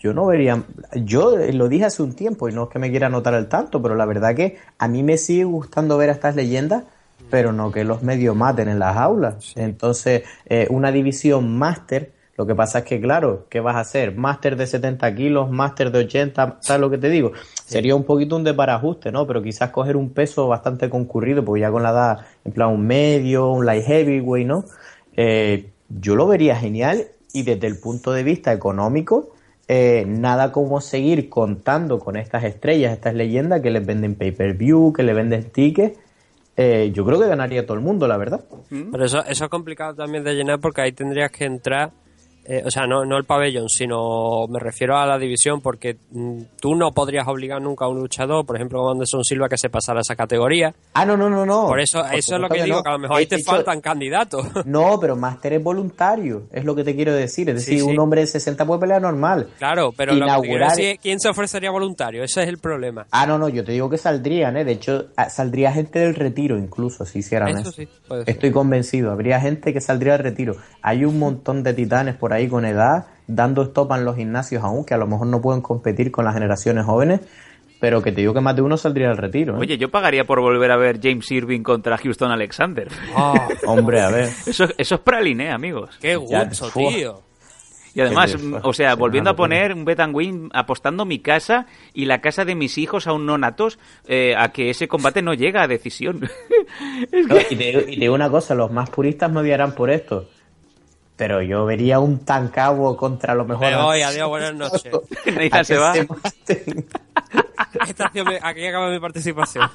C: yo no vería. Yo lo dije hace un tiempo y no es que me quiera anotar el tanto, pero la verdad que a mí me sigue gustando ver a estas leyendas, pero no que los medios maten en las aulas. Entonces, eh, una división máster. Lo que pasa es que, claro, ¿qué vas a hacer? Máster de 70 kilos, máster de 80, ¿sabes lo que te digo? Sería un poquito un desparajuste, ¿no? Pero quizás coger un peso bastante concurrido, pues ya con la edad, en plan un medio, un light heavyweight, ¿no? Eh, yo lo vería genial y desde el punto de vista económico, eh, nada como seguir contando con estas estrellas, estas leyendas que les venden pay-per-view, que le venden tickets. Eh, yo creo que ganaría todo el mundo, la verdad.
B: Pero eso, eso es complicado también de llenar porque ahí tendrías que entrar, eh, o sea, no, no el pabellón, sino me refiero a la división porque mm, tú no podrías obligar nunca a un luchador, por ejemplo, como Anderson Silva, que se pasara a esa categoría.
C: Ah, no, no, no, no.
B: Por eso,
C: Por
B: eso es lo
C: supuesto
B: que digo,
C: no.
B: que a lo mejor ahí te faltan candidatos.
C: No, pero máster es voluntario, es lo que te quiero decir. Es decir,
B: sí.
C: un hombre de 60 puede pelear normal.
B: Claro, pero lo que
C: Inaugurar-
B: decir es, ¿quién se ofrecería voluntario? Ese es el problema.
C: Ah, no, no, yo te digo que saldrían, ¿eh? De hecho, ah, saldría gente del retiro incluso, si hicieran
B: Eso sí.
C: Estoy convencido, habría gente que saldría del retiro. Hay un montón de titanes por ahí con edad, dando stop en los gimnasios aún, que a lo mejor no pueden competir con las generaciones jóvenes, pero que te digo que más de uno saldría del retiro. ¿eh?
A: Oye, yo pagaría por volver a ver James Irving contra Houston Alexander.
C: Hombre, a ver.
A: Eso, eso es praline, amigos.
B: Qué gusto, tío.
A: Y además, o sea, volviendo a poner un bet and win, apostando mi casa y la casa de mis hijos aún no natos, eh, a que ese combate no llega a decisión. Es
C: No,
A: que-
C: y, te, y te digo una cosa, los más puristas me odiarán por esto. Pero yo vería un tancabo contra lo mejor.
B: Me voy, adiós, buenas noches.
A: Se va.
B: Aquí acaba mi participación.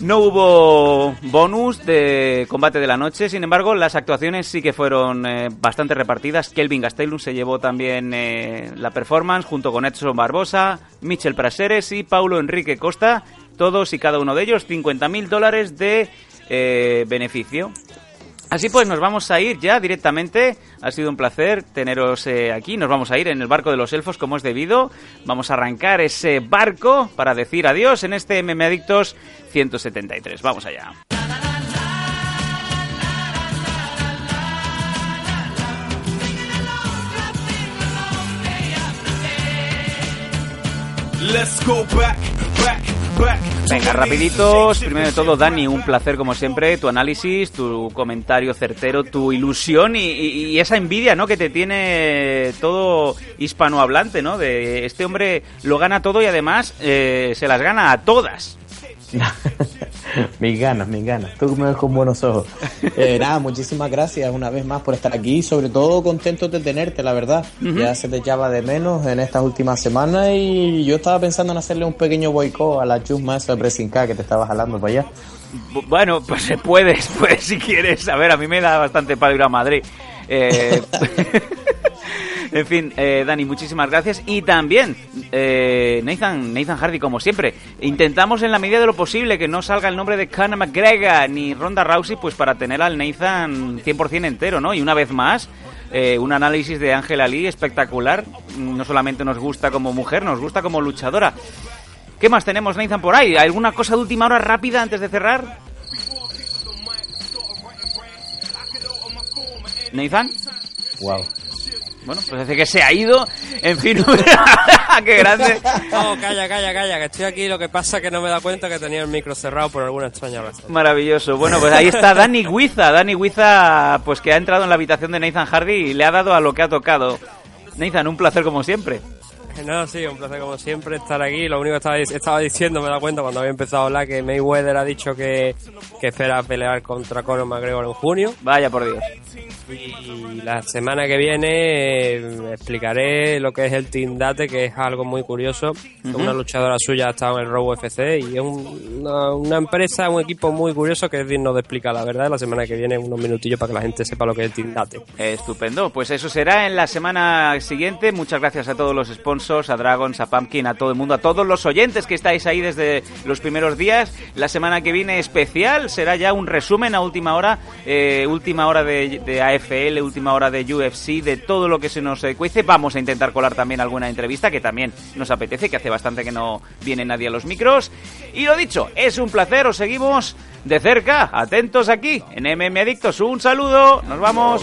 A: No hubo bonus de combate de la noche, sin embargo, las actuaciones sí que fueron eh, bastante repartidas. Kelvin Gastelum se llevó también eh, la performance junto con Edson Barbosa, Michel Praseres y Paulo Enrique Costa, todos y cada uno de ellos 50.000 dólares de eh, beneficio. Así pues, nos vamos a ir ya directamente. Ha sido un placer teneros eh, aquí. Nos vamos a ir en el barco de los elfos como es debido. Vamos a arrancar ese barco para decir adiós en este MM Adictos 173. Vamos allá.
G: Let's go back, back.
A: Venga, rapiditos. Primero de todo, Dani, un placer como siempre. Tu análisis, tu comentario certero, tu ilusión y, esa envidia, ¿no? Que te tiene todo hispanohablante, ¿no? De este hombre lo gana todo y además eh, se las gana a todas.
C: mis ganas, mis ganas. Tú me ves con buenos ojos. Eh, nada, muchísimas gracias una vez más por estar aquí. Sobre todo contento de tenerte, la verdad. Ya se te echaba de menos en estas últimas semanas y yo estaba pensando en hacerle un pequeño boicot a la chusma esa de que te estaba jalando para allá.
A: Bu- Bueno, pues se puede, puedes si quieres. A ver, a mí me da bastante palo ir a Madrid. Eh, en fin, eh, Dani, muchísimas gracias. Y también, eh, Nathan, Nathan Hardy, como siempre, intentamos en la medida de lo posible que no salga el nombre de Conor McGregor ni Ronda Rousey, pues para tener al Nathan 100% entero, ¿no? Y una vez más, eh, un análisis de Ángela Lee espectacular. No solamente nos gusta como mujer, nos gusta como luchadora. ¿Qué más tenemos, Nathan, por ahí? ¿Alguna cosa de última hora rápida antes de cerrar? Nathan.
C: Wow.
A: Bueno, pues hace que se ha ido. En fin, qué grande.
B: No, calla, calla, calla, que estoy aquí. Lo que pasa es que no me da cuenta que tenía el micro cerrado por alguna extraña razón.
A: Maravilloso. Bueno, pues ahí está Dani Guiza. Dani Guiza, pues que ha entrado en la habitación de Nathan Hardy y le ha dado a lo que ha tocado. Nathan, un placer como siempre.
B: No, sí, un placer como siempre estar aquí. Lo único que estaba, estaba diciendo, me da cuenta cuando había empezado a hablar, que Mayweather ha dicho que, que espera pelear contra Conor McGregor en junio.
A: Vaya por Dios.
B: Y la semana que viene eh, explicaré lo que es el Team Date, que es algo muy curioso. Una luchadora suya ha estado en el Robo FC y es un- una, una empresa, un equipo muy curioso que es digno de explicar, la verdad. La semana que viene, unos minutillos para que la gente sepa lo que es el Team Date.
A: Estupendo, pues eso será en la semana siguiente. Muchas gracias a todos los sponsors, a Dragons, a Pumpkin, a todo el mundo, a todos los oyentes que estáis ahí desde los primeros días. La semana que viene especial será ya un resumen a última hora, eh, última hora de, de AFL, última hora de UFC, de todo lo que se nos eh, cuece. Vamos a intentar colar también alguna entrevista que también nos apetece, que hace bastante que no viene nadie a los micros. Y lo dicho, es un placer, os seguimos de cerca, atentos aquí en MM Adictos. Un saludo, nos vamos.